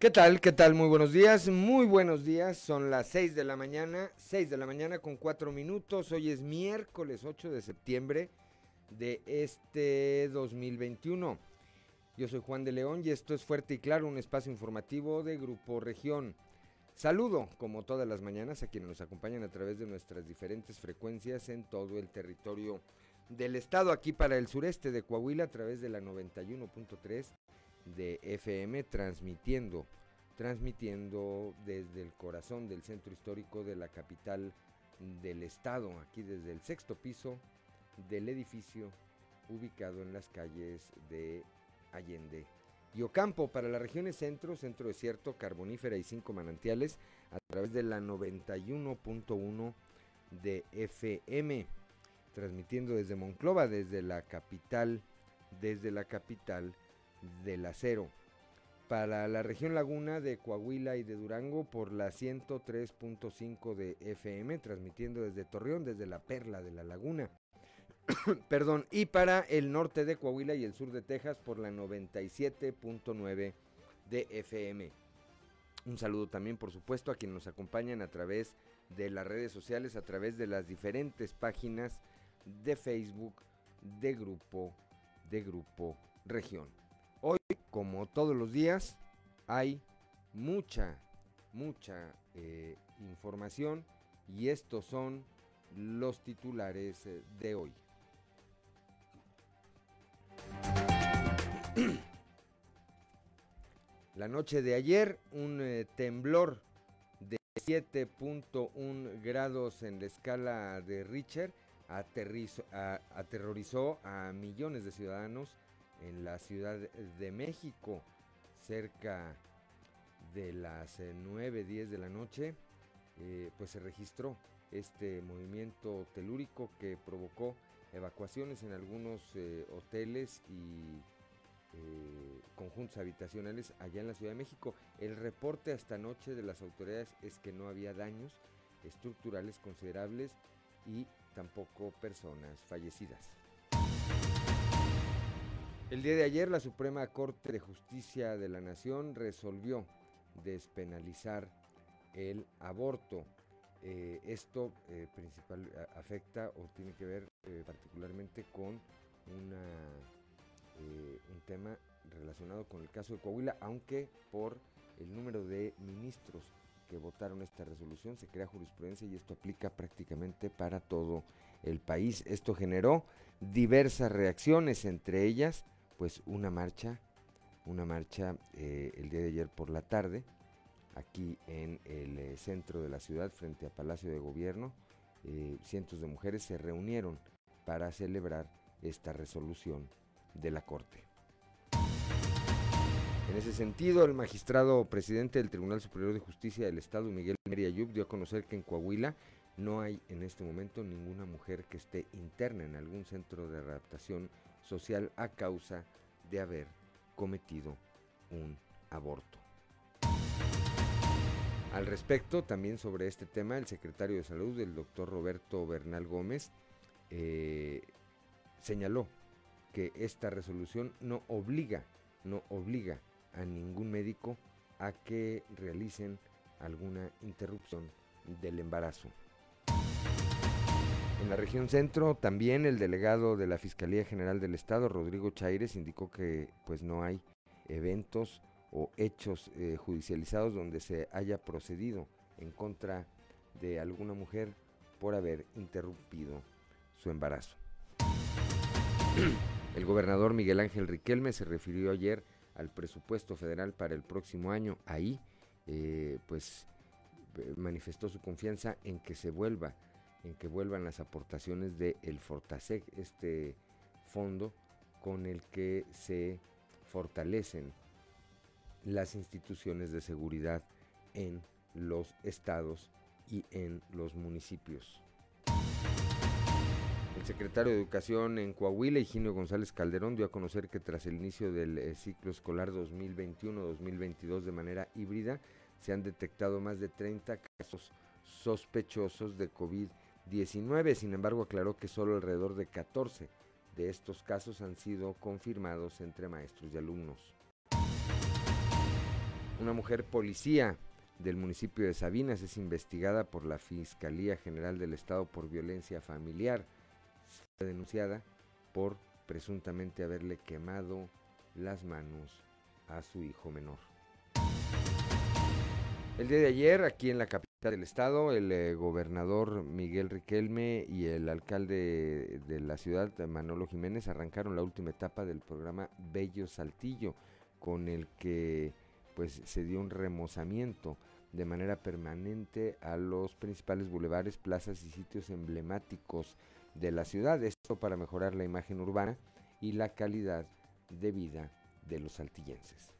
¿Qué tal? ¿Qué tal? Muy buenos días, muy buenos días. Son las 6 de la mañana, 6 de la mañana con 4 minutos. Hoy es miércoles 8 de septiembre de este 2021. Yo soy Juan de León y esto es Fuerte y Claro, un espacio informativo de Grupo Región. Saludo, como todas las mañanas, a quienes nos acompañan a través de nuestras diferentes frecuencias en todo el territorio del estado, aquí para el sureste de Coahuila, a través de la 91.3 de FM transmitiendo, transmitiendo desde el corazón del centro histórico de la capital del estado, aquí desde el sexto piso del edificio ubicado en las calles de Allende. Y Ocampo para las regiones centro, centro desierto, carbonífera y cinco manantiales a través de la 91.1 de FM, transmitiendo desde Monclova, desde la capital, desde la capital del acero. Para la región Laguna de Coahuila y de Durango por la 103.5 de FM, transmitiendo desde Torreón, desde la Perla de la Laguna. Perdón, y para el norte de Coahuila y el sur de Texas por la 97.9 de FM. Un saludo también, por supuesto, a quienes nos acompañan a través de las redes sociales, a través de las diferentes páginas de Facebook de Grupo, de Grupo Región. Hoy, como todos los días, hay mucha, mucha eh, información y estos son los titulares eh, de hoy. La noche de ayer, un eh, temblor de 7.1 grados en la escala de Richter aterrorizó a millones de ciudadanos en la Ciudad de México, cerca de las 9, eh, 10 de la noche, eh, pues se registró este movimiento telúrico que provocó evacuaciones en algunos eh, hoteles y conjuntos habitacionales allá en la Ciudad de México. El reporte hasta anoche de las autoridades es que no había daños estructurales considerables y tampoco personas fallecidas. El día de ayer la Suprema Corte de Justicia de la Nación resolvió despenalizar el aborto. Eh, esto eh, principal afecta o tiene que ver eh, particularmente con un tema relacionado con el caso de Coahuila, aunque por el número de ministros que votaron esta resolución se crea jurisprudencia y esto aplica prácticamente para todo el país. Esto generó diversas reacciones, entre ellas pues una marcha, una marcha eh, el día de ayer por la tarde, aquí en el eh, centro de la ciudad, frente a Palacio de Gobierno. Eh, cientos de mujeres se reunieron para celebrar esta resolución de la Corte. En ese sentido, el magistrado presidente del Tribunal Superior de Justicia del Estado, Miguel Meriayub, dio a conocer que en Coahuila no hay en este momento ninguna mujer que esté interna en algún centro de adaptación social a causa de haber cometido un aborto. Al respecto, también sobre este tema, el secretario de Salud, el doctor Roberto Bernal Gómez, eh, señaló que esta resolución no obliga, no obliga a ningún médico a que realicen alguna interrupción del embarazo. En la región centro, también el delegado de la Fiscalía General del Estado, Rodrigo Chaires, indicó que pues no hay eventos o hechos eh, judicializados donde se haya procedido en contra de alguna mujer por haber interrumpido su embarazo. El gobernador Miguel Ángel Riquelme se refirió ayer al presupuesto federal para el próximo año. Ahí, eh, pues, manifestó su confianza en que se vuelva en que vuelvan las aportaciones del el Fortasec, este fondo con el que se fortalecen las instituciones de seguridad en los estados y en los municipios. El secretario de Educación en Coahuila, Higinio González Calderón, dio a conocer que tras el inicio del eh, ciclo escolar 2021-2022 de manera híbrida, se han detectado más de 30 casos sospechosos de COVID-19 19. Sin embargo, aclaró que solo alrededor de 14 de estos casos han sido confirmados entre maestros y alumnos. Una mujer policía del municipio de Sabinas es investigada por la Fiscalía General del Estado por violencia familiar. Fue denunciada por presuntamente haberle quemado las manos a su hijo menor. El día de ayer, aquí en la capital del estado, el eh, gobernador Miguel Riquelme y el alcalde de la ciudad, Manolo Jiménez, arrancaron la última etapa del programa Bello Saltillo, con el que pues se dio un remozamiento de manera permanente a los principales bulevares, plazas y sitios emblemáticos de la ciudad. Esto para mejorar la imagen urbana y la calidad de vida de los saltillenses.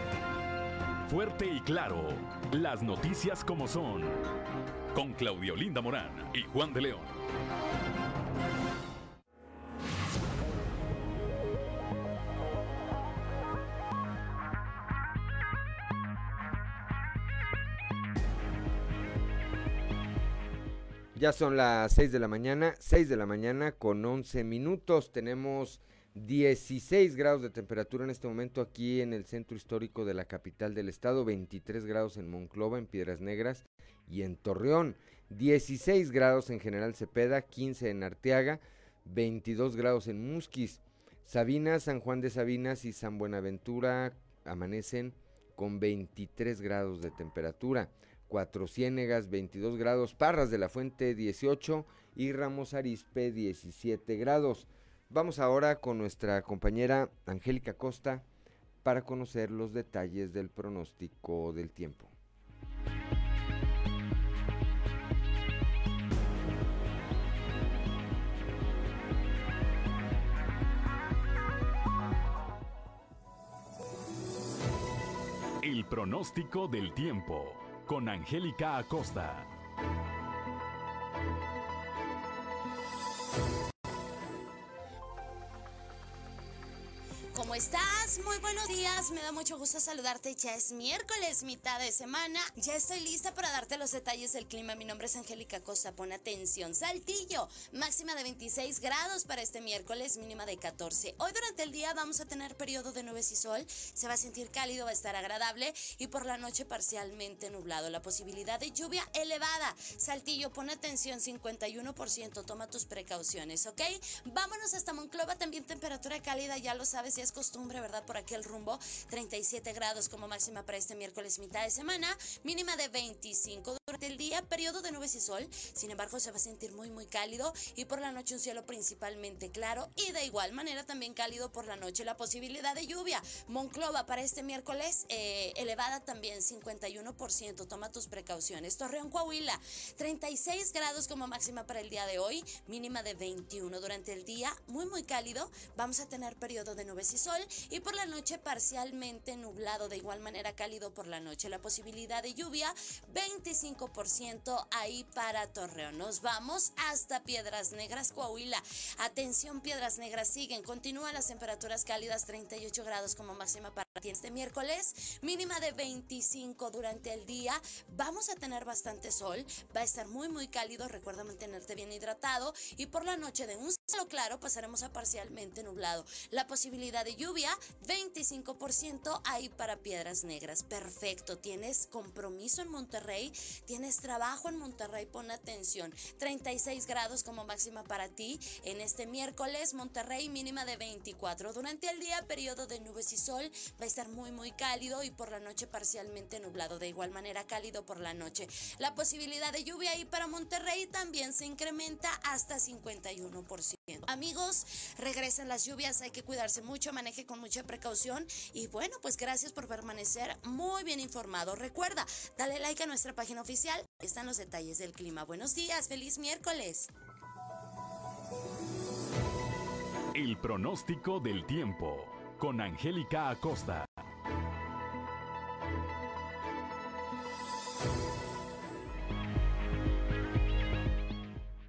Fuerte y Claro. Las noticias como son. Con Claudio Linda Morán y Juan de León. Ya son las 6 de la mañana, 6 de la mañana con 11 minutos. Tenemos 16 grados de temperatura en este momento aquí en el centro histórico de la capital del estado, 23 grados en Monclova, en Piedras Negras y en Torreón, 16 grados en General Cepeda, 15 en Arteaga, 22 grados en Musquis, Sabinas, San Juan de Sabinas y San Buenaventura amanecen con 23 grados de temperatura. Cuatro Ciénegas 22 grados, Parras de la Fuente 18 y Ramos Arispe 17 grados. Vamos ahora con nuestra compañera Angélica Costa para conocer los detalles del pronóstico del tiempo. El pronóstico del tiempo con Angélica Acosta. ¿Cómo Muy buenos días. Me da mucho gusto saludarte. Ya es miércoles, mitad de semana. Ya estoy lista para darte los detalles del clima. Mi nombre es Angélica Costa. Pon atención. Saltillo, máxima de 26 grados para este miércoles, mínima de 14. Hoy durante el día vamos a tener periodo de nubes y sol. Se va a sentir cálido, va a estar agradable y por la noche parcialmente nublado. La posibilidad de lluvia elevada. Saltillo, pon atención, 51%. Toma tus precauciones, ¿ok? Vámonos hasta Monclova. También temperatura cálida, ya lo sabes, ya es costumbre, ¿verdad? Por aquel rumbo, 37 grados como máxima para este miércoles mitad de semana, mínima de 25 durante el día, periodo de nubes y sol, sin embargo se va a sentir muy muy cálido y por la noche un cielo principalmente claro y de igual manera también cálido por la noche la posibilidad de lluvia. Monclova para este miércoles eh, elevada también 51%, toma tus precauciones. Torreón Coahuila, 36 grados como máxima para el día de hoy, mínima de 21 durante el día, muy muy cálido, vamos a tener periodo de nubes y sol y la noche parcialmente nublado, de igual manera cálido por la noche. La posibilidad de lluvia 25% ahí para Torreón. Nos vamos hasta Piedras Negras, Coahuila. Atención, Piedras Negras siguen. Continúan las temperaturas cálidas 38 grados como máxima para este miércoles, mínima de 25 durante el día. Vamos a tener bastante sol, va a estar muy muy cálido, recuerda mantenerte bien hidratado y por la noche de un cielo claro pasaremos a parcialmente nublado. La posibilidad de lluvia 25% ahí para Piedras Negras. Perfecto, tienes compromiso en Monterrey, tienes trabajo en Monterrey, pon atención. 36 grados como máxima para ti en este miércoles, Monterrey mínima de 24. Durante el día periodo de nubes y sol va a estar muy muy cálido y por la noche parcialmente nublado, de igual manera cálido por la noche. La posibilidad de lluvia ahí para Monterrey también se incrementa hasta 51%. Amigos, regresan las lluvias, hay que cuidarse mucho, maneje con mucha precaución y bueno, pues gracias por permanecer muy bien informado. Recuerda, dale like a nuestra página oficial. Están los detalles del clima. Buenos días, feliz miércoles. El pronóstico del tiempo con Angélica Acosta.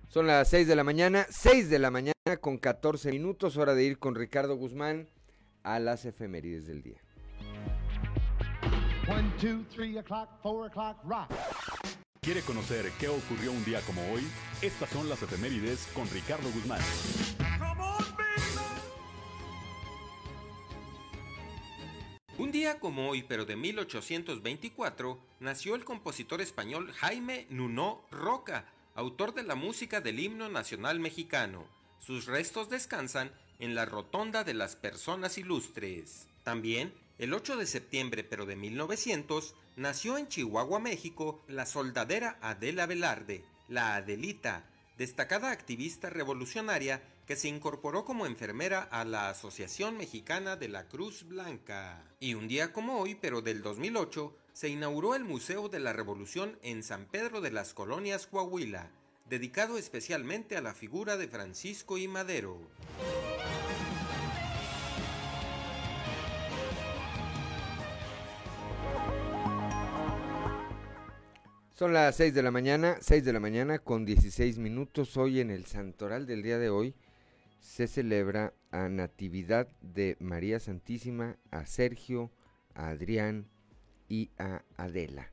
Son las 6 de la mañana, 6 de la mañana con 14 minutos, hora de ir con Ricardo Guzmán a las efemérides del día. ¿Quiere conocer qué ocurrió un día como hoy? Estas son las efemérides con Ricardo Guzmán. Un día como hoy, pero de 1824, nació el compositor español Jaime Nuno Roca, autor de la música del himno nacional mexicano. Sus restos descansan en la Rotonda de las Personas Ilustres. También, el 8 de septiembre, pero de 1900, nació en Chihuahua, México, la soldadera Adela Velarde, la Adelita, destacada activista revolucionaria que se incorporó como enfermera a la Asociación Mexicana de la Cruz Blanca. Y un día como hoy, pero del 2008, se inauguró el Museo de la Revolución en San Pedro de las Colonias Coahuila, dedicado especialmente a la figura de Francisco y Madero. Son las 6 de la mañana, 6 de la mañana con 16 minutos. Hoy en el Santoral del día de hoy se celebra a Natividad de María Santísima, a Sergio, a Adrián y a Adela.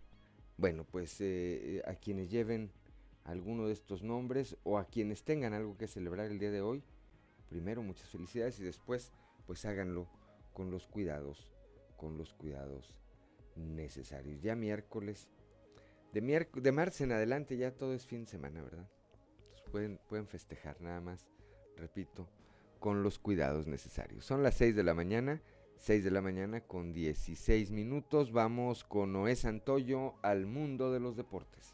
Bueno, pues eh, a quienes lleven alguno de estos nombres o a quienes tengan algo que celebrar el día de hoy, primero muchas felicidades y después pues háganlo con los cuidados, con los cuidados necesarios. Ya miércoles, de, de marzo en adelante ya todo es fin de semana, ¿verdad? pueden, pueden festejar nada más repito, con los cuidados necesarios. Son las 6 de la mañana, 6 de la mañana con 16 minutos. Vamos con Noé Santoyo al mundo de los deportes.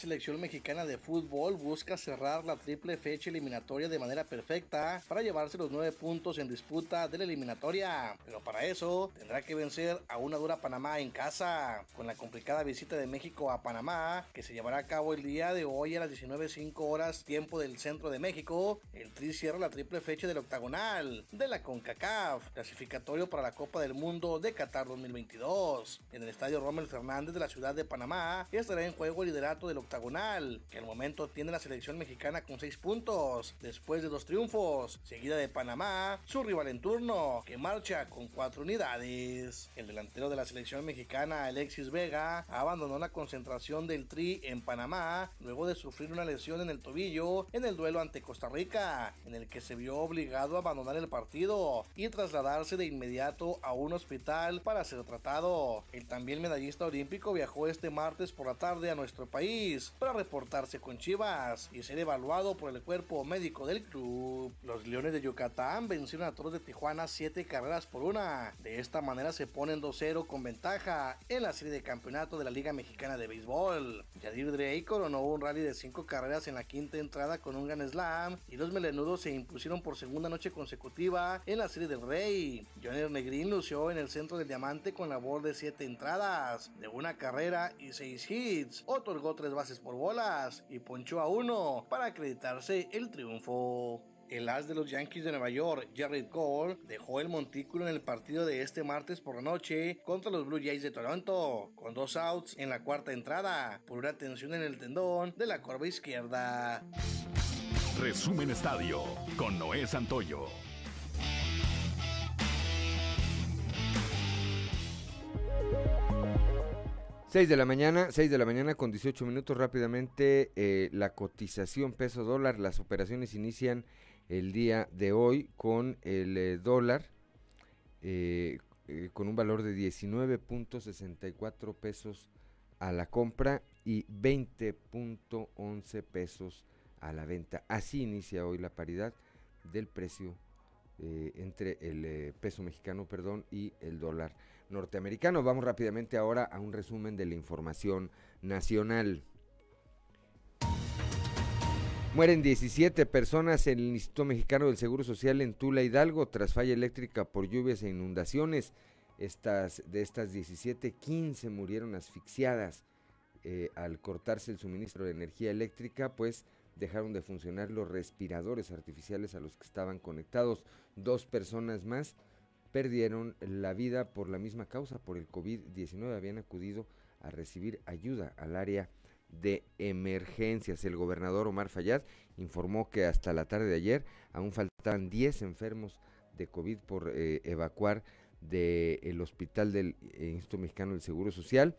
Selección mexicana de fútbol busca cerrar la triple fecha eliminatoria de manera perfecta para llevarse los nueve puntos en disputa de la eliminatoria. Pero para eso tendrá que vencer a una dura Panamá en casa. Con la complicada visita de México a Panamá, que se llevará a cabo el día de hoy a las 19.05 horas tiempo del centro de México, el Tri cierra la triple fecha del octagonal de la CONCACAF, clasificatorio para la Copa del Mundo de Qatar 2022. En el estadio Rommel Fernández de la ciudad de Panamá estará en juego el liderato del octagonal, que al momento tiene la selección mexicana con 6 puntos, después de dos triunfos, seguida de Panamá, su rival en turno, que marcha con 4 unidades. El delantero de la selección mexicana, Alexis Vega, abandonó la concentración del Tri en Panamá luego de sufrir una lesión en el tobillo en el duelo ante Costa Rica, en el que se vio obligado a abandonar el partido y trasladarse de inmediato a un hospital para ser tratado. El también medallista olímpico viajó este martes por la tarde a nuestro país para reportarse con Chivas y ser evaluado por el cuerpo médico del club. Los Leones de Yucatán vencieron a Toros de Tijuana 7 carreras por una. De esta manera se ponen 2-0 con ventaja en la serie de campeonato de la Liga Mexicana de Béisbol. Yadir Drey coronó un rally de 5 carreras en la quinta entrada con un Gran Slam y los melenudos se impusieron por segunda noche consecutiva en la serie del Rey. Johnny Negrín lució en el centro del diamante con labor de 7 entradas, de una carrera y 6 hits. Otorgó 3 bases por bolas y ponchó a uno para acreditarse el triunfo. El as de los Yankees de Nueva York, Jared Cole, dejó el montículo en el partido de este martes por la noche contra los Blue Jays de Toronto, con dos outs en la cuarta entrada, por una tensión en el tendón de la corva izquierda. Resumen Estadio con Noé Santoyo. 6 de la mañana, 6 de la mañana con 18 minutos rápidamente eh, la cotización peso dólar, las operaciones inician el día de hoy con el eh, dólar eh, con un valor de 19.64 pesos a la compra y 20.11 pesos a la venta. Así inicia hoy la paridad del precio entre el peso mexicano, perdón, y el dólar norteamericano. Vamos rápidamente ahora a un resumen de la información nacional. Mueren 17 personas en el Instituto Mexicano del Seguro Social en Tula Hidalgo tras falla eléctrica por lluvias e inundaciones. Estas, de estas 17, 15 murieron asfixiadas eh, al cortarse el suministro de energía eléctrica, pues dejaron de funcionar los respiradores artificiales a los que estaban conectados. Dos personas más perdieron la vida por la misma causa, por el COVID-19. Habían acudido a recibir ayuda al área de emergencias. El gobernador Omar Fayad informó que hasta la tarde de ayer aún faltaban 10 enfermos de COVID por eh, evacuar del hospital del eh, Instituto Mexicano del Seguro Social.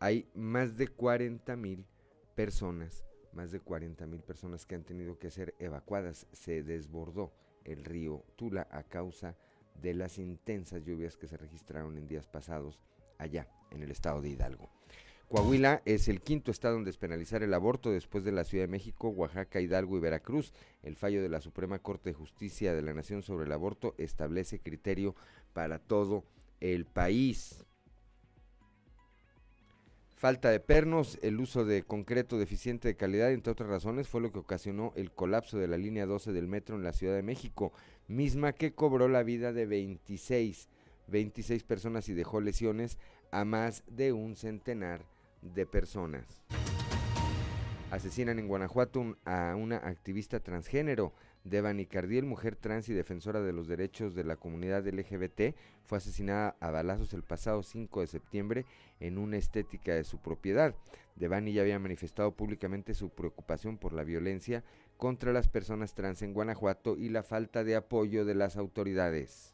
Hay más de 40 mil personas, más de 40 mil personas que han tenido que ser evacuadas. Se desbordó el río Tula a causa de las intensas lluvias que se registraron en días pasados allá en el estado de Hidalgo. Coahuila es el quinto estado en despenalizar el aborto después de la Ciudad de México, Oaxaca, Hidalgo y Veracruz. El fallo de la Suprema Corte de Justicia de la Nación sobre el aborto establece criterio para todo el país. Falta de pernos, el uso de concreto deficiente de calidad, entre otras razones, fue lo que ocasionó el colapso de la línea 12 del metro en la Ciudad de México, misma que cobró la vida de 26, 26 personas y dejó lesiones a más de un centenar de personas. Asesinan en Guanajuato a una activista transgénero. Devani Cardiel, mujer trans y defensora de los derechos de la comunidad LGBT, fue asesinada a balazos el pasado 5 de septiembre en una estética de su propiedad. Devani ya había manifestado públicamente su preocupación por la violencia contra las personas trans en Guanajuato y la falta de apoyo de las autoridades.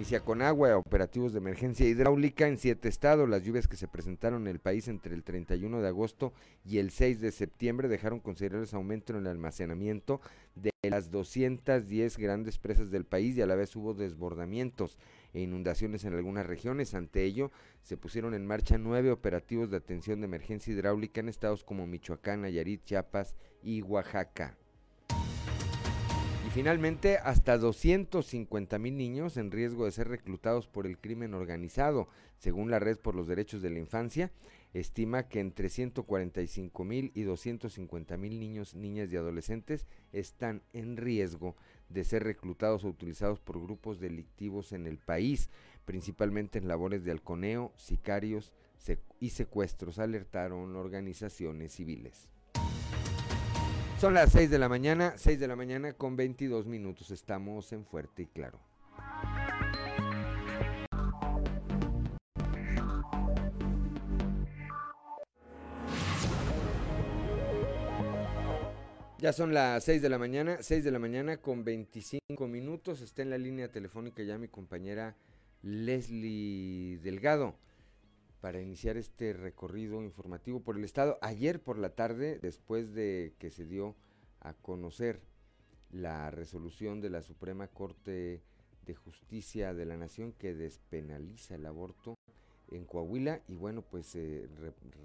Inicia con agua, operativos de emergencia hidráulica en siete estados. Las lluvias que se presentaron en el país entre el 31 de agosto y el 6 de septiembre dejaron considerables aumento en el almacenamiento de las 210 grandes presas del país y a la vez hubo desbordamientos e inundaciones en algunas regiones. Ante ello, se pusieron en marcha nueve operativos de atención de emergencia hidráulica en estados como Michoacán, Nayarit, Chiapas y Oaxaca finalmente, hasta 250 mil niños en riesgo de ser reclutados por el crimen organizado, según la Red por los Derechos de la Infancia, estima que entre 145 mil y 250 mil niños, niñas y adolescentes están en riesgo de ser reclutados o utilizados por grupos delictivos en el país, principalmente en labores de halconeo, sicarios y secuestros, alertaron organizaciones civiles. Son las 6 de la mañana, 6 de la mañana con 22 minutos. Estamos en Fuerte y Claro. Ya son las 6 de la mañana, 6 de la mañana con 25 minutos. Está en la línea telefónica ya mi compañera Leslie Delgado para iniciar este recorrido informativo por el Estado. Ayer por la tarde, después de que se dio a conocer la resolución de la Suprema Corte de Justicia de la Nación que despenaliza el aborto en Coahuila y bueno, pues eh,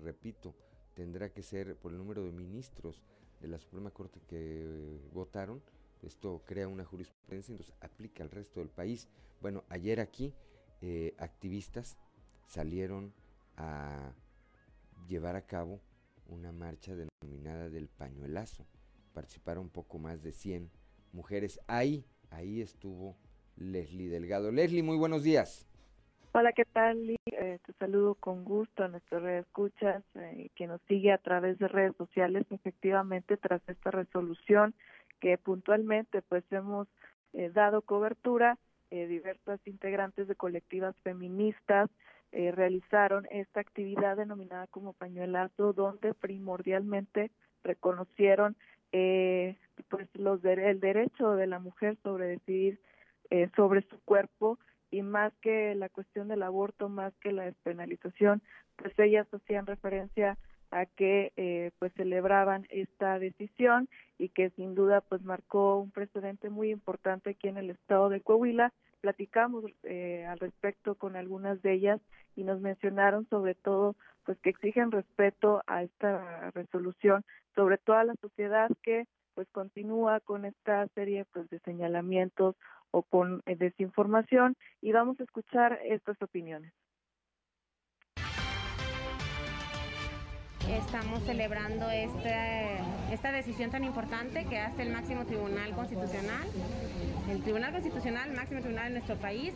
repito, tendrá que ser por el número de ministros de la Suprema Corte que votaron. Esto crea una jurisprudencia, entonces aplica al resto del país. Bueno, ayer aquí eh, activistas salieron a llevar a cabo una marcha denominada del pañuelazo. Participaron poco más de 100 mujeres. Ahí, ahí estuvo Leslie Delgado. Leslie, muy buenos días. Hola, ¿qué tal? Eh, te saludo con gusto a nuestras redes escuchas, eh, que nos sigue a través de redes sociales. Efectivamente, tras esta resolución que puntualmente pues hemos eh, dado cobertura, eh, diversas integrantes de colectivas feministas eh, realizaron esta actividad denominada como pañuelazo, donde primordialmente reconocieron eh, pues los el derecho de la mujer sobre decidir eh, sobre su cuerpo y más que la cuestión del aborto, más que la despenalización, pues ellas hacían referencia a que eh, pues celebraban esta decisión y que sin duda pues marcó un precedente muy importante aquí en el estado de Coahuila platicamos eh, al respecto con algunas de ellas y nos mencionaron sobre todo pues que exigen respeto a esta resolución sobre toda la sociedad que pues continúa con esta serie pues de señalamientos o con eh, desinformación y vamos a escuchar estas opiniones. Estamos celebrando este, esta decisión tan importante que hace el máximo tribunal constitucional, el tribunal constitucional, el máximo tribunal de nuestro país.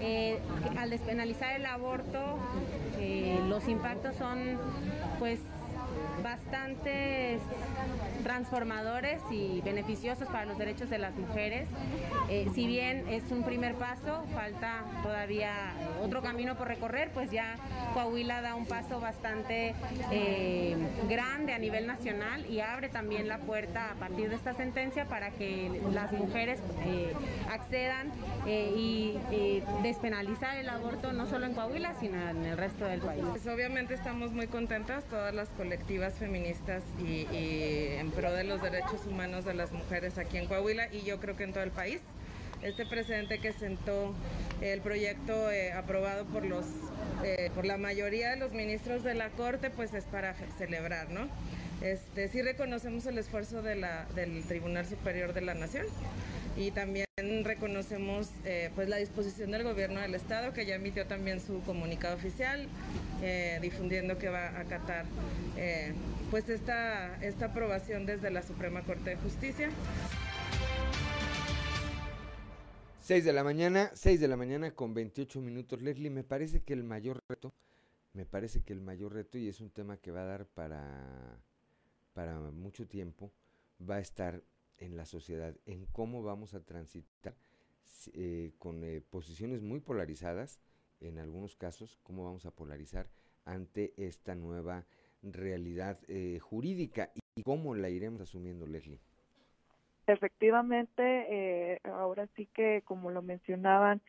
Eh, al despenalizar el aborto, eh, los impactos son pues bastante transformadores y beneficiosos para los derechos de las mujeres. Eh, si bien es un primer paso, falta todavía otro camino por recorrer, pues ya Coahuila da un paso bastante eh, grande a nivel nacional y abre también la puerta a partir de esta sentencia para que las mujeres eh, accedan y despenalizar el aborto no solo en Coahuila, sino en el resto del país. Pues obviamente estamos muy contentas, todas las colectivas feministas y, en pro de los derechos humanos de las mujeres aquí en Coahuila y yo creo que en todo el país. Este precedente que sentó el proyecto eh, aprobado por los eh, por la mayoría de los ministros de la Corte, pues es para celebrar, ¿no? Este, sí reconocemos el esfuerzo de la, del Tribunal Superior de la Nación y también reconocemos eh, pues la disposición del gobierno del estado que ya emitió también su comunicado oficial eh, difundiendo que va a acatar eh, pues esta, esta aprobación desde la Suprema Corte de Justicia. 6 de la mañana, 6 de la mañana con 28 minutos. Leslie, me parece que el mayor reto, me parece que el mayor reto, y es un tema que va a dar para, para mucho tiempo, va a estar en la sociedad, en cómo vamos a transitar eh, con eh, posiciones muy polarizadas, en algunos casos, cómo vamos a polarizar ante esta nueva realidad eh, jurídica y cómo la iremos asumiendo, Leslie. Efectivamente, ahora sí que, como lo mencionaban,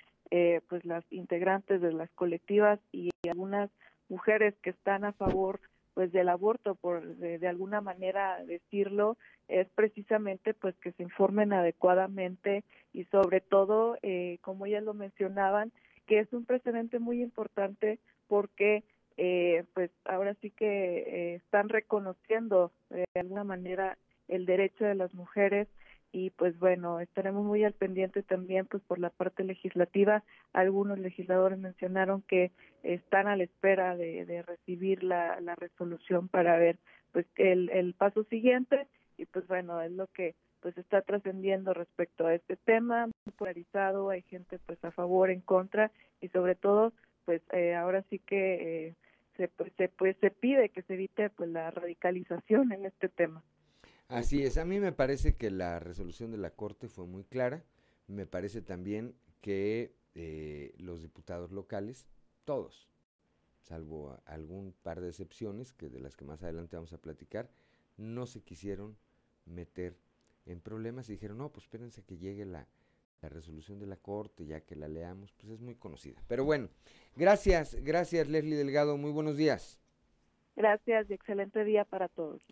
pues las integrantes de las colectivas y algunas mujeres que están a favor pues del aborto por de, alguna manera decirlo es precisamente pues que se informen adecuadamente y sobre todo eh, como ya lo mencionaban que es un precedente muy importante porque eh, pues ahora sí que eh, están reconociendo de alguna manera el derecho de las mujeres y pues bueno, estaremos muy al pendiente también pues por la parte legislativa. Algunos legisladores mencionaron que están a la espera de, recibir la, la resolución para ver pues el, el paso siguiente y pues bueno, es lo que pues está trascendiendo respecto a este tema, muy polarizado, hay gente pues a favor, en contra y sobre todo pues eh, ahora sí que eh, se, se, pues, se pide que se evite pues la radicalización en este tema. Así es, a mí me parece que la resolución de la Corte fue muy clara, me parece también que eh, los diputados locales, todos, salvo algún par de excepciones, que de las que más adelante vamos a platicar, no se quisieron meter en problemas y dijeron, no, pues espérense que llegue la, la resolución de la Corte, ya que la leamos, pues es muy conocida. Pero bueno, gracias, gracias Leslie Delgado, muy buenos días. Gracias y excelente día para todos.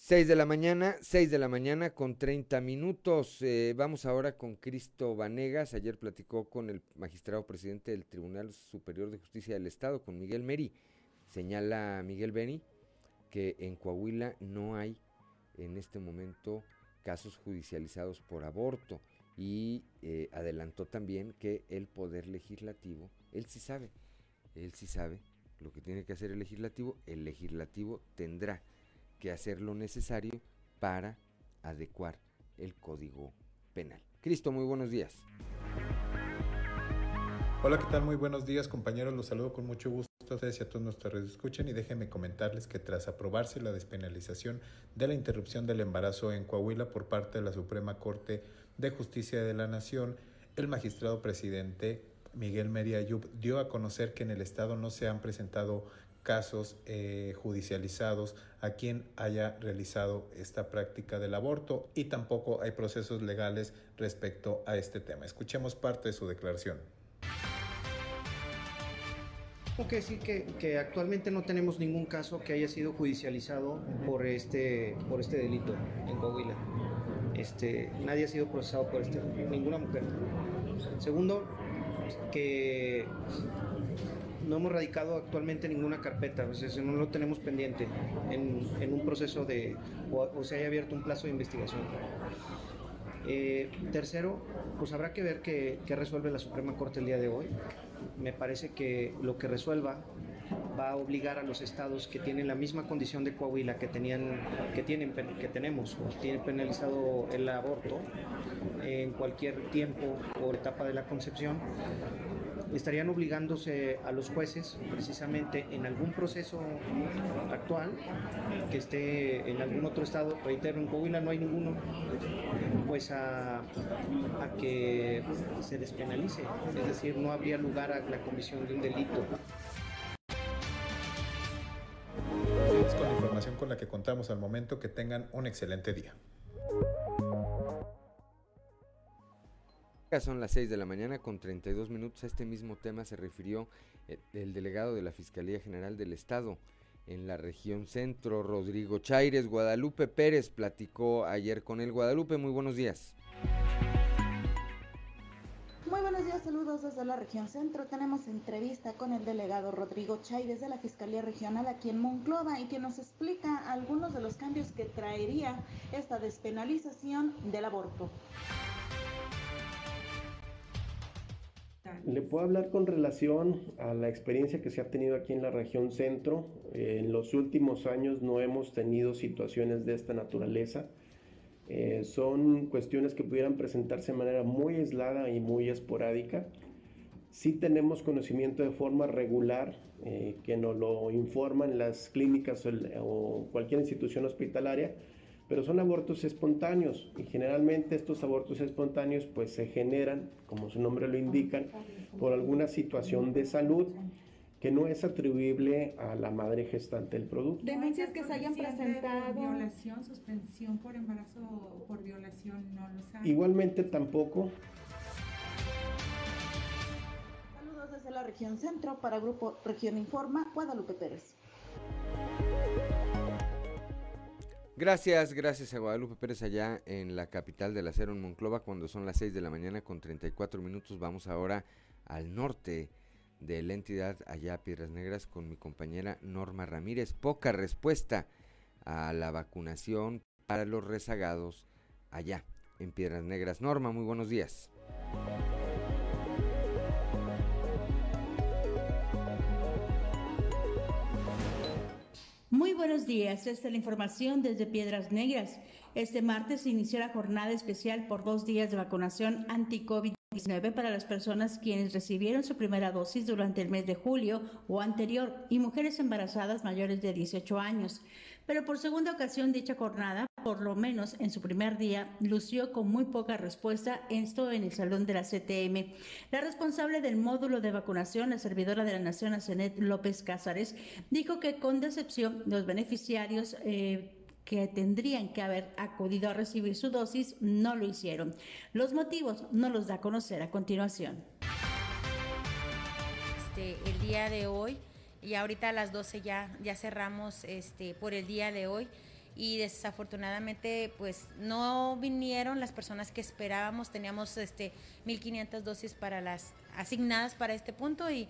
6 de la mañana, 6 de la mañana con 30 minutos. Eh, vamos ahora con Cristo Vanegas. Ayer platicó con el magistrado presidente del Tribunal Superior de Justicia del Estado, con Miguel Meri. Señala Miguel Beni que en Coahuila no hay en este momento casos judicializados por aborto y eh, adelantó también que el poder legislativo, él sí sabe, él sí sabe lo que tiene que hacer el legislativo, el legislativo tendrá que hacer lo necesario para adecuar el código penal. Cristo, muy buenos días. Hola, ¿qué tal? Muy buenos días, compañeros. Los saludo con mucho gusto a ustedes y a todos nuestros redes escuchen y déjenme comentarles que tras aprobarse la despenalización de la interrupción del embarazo en Coahuila por parte de la Suprema Corte de Justicia de la Nación, el magistrado presidente Miguel Meria Ayub dio a conocer que en el estado no se han presentado casos eh, judicializados a quien haya realizado esta práctica del aborto y tampoco hay procesos legales respecto a este tema. Escuchemos parte de su declaración. Tengo que decir que, que, actualmente no tenemos ningún caso que haya sido judicializado por este, por este delito en Coahuila. Este, nadie ha sido procesado por este, ninguna mujer. Segundo, que no hemos radicado actualmente ninguna carpeta, o no lo tenemos pendiente en, un proceso de, o, se haya abierto un plazo de investigación. Eh, tercero, pues habrá que ver qué, resuelve la Suprema Corte el día de hoy. Me parece que lo que resuelva va a obligar a los estados que tienen la misma condición de Coahuila que tenían que tienen que tenemos o tienen penalizado el aborto en cualquier tiempo o etapa de la concepción estarían obligándose a los jueces, precisamente en algún proceso actual que esté en algún otro estado, reitero, en Coahuila no hay ninguno, pues a, a que se despenalice, es decir, no habría lugar a la comisión de un delito. Es con la información con la que contamos al momento. Que tengan un excelente día. Son las 6 de la mañana con 32 minutos. A este mismo tema se refirió el, el, delegado de la Fiscalía General del Estado en la región centro, Rodrigo Chaires. Guadalupe Pérez platicó ayer con él. Guadalupe, muy buenos días. Muy buenos días, saludos desde la región centro. Tenemos entrevista con el delegado Rodrigo Chaires de la Fiscalía Regional aquí en Monclova y que nos explica algunos de los cambios que traería esta despenalización del aborto. Le puedo hablar con relación a la experiencia que se ha tenido aquí en la región centro. En los últimos años no hemos tenido situaciones de esta naturaleza. Eh, son cuestiones que pudieran presentarse de manera muy aislada y muy esporádica. Sí tenemos conocimiento de forma regular eh, que nos lo informan las clínicas o, o cualquier institución hospitalaria, pero son abortos espontáneos y generalmente estos abortos espontáneos pues se generan, como su nombre lo indican, por alguna situación de salud que no es atribuible a la madre gestante del producto. Denuncias que se hayan presentado. Por violación, suspensión por embarazo o por violación, no lo saben. Igualmente tampoco. Saludos desde la región centro para Grupo Región Informa, Guadalupe Pérez. Gracias, gracias a Guadalupe Pérez allá en la capital del acero en Monclova cuando son las 6 de la mañana con 34 minutos. Vamos ahora al norte de la entidad allá a Piedras Negras con mi compañera Norma Ramírez. Poca respuesta a la vacunación para los rezagados allá en Piedras Negras. Norma, muy buenos días. Muy buenos días, esta es la información desde Piedras Negras. Este martes se inició la jornada especial por dos días de vacunación anti-COVID-19 para las personas quienes recibieron su primera dosis durante el mes de julio o anterior y mujeres embarazadas mayores de 18 años. Pero por segunda ocasión dicha jornada, por lo menos en su primer día, lució con muy poca respuesta, esto en el salón de la CTM. La responsable del módulo de vacunación, la servidora de la Nación, Asenet López Cázares, dijo que con decepción los beneficiarios eh, que tendrían que haber acudido a recibir su dosis no lo hicieron. Los motivos no los da a conocer a continuación. Este, el día de hoy y ahorita a las 12 ya, ya cerramos este, por el día de hoy y desafortunadamente pues no vinieron las personas que esperábamos, teníamos este 1500 dosis para las asignadas para este punto y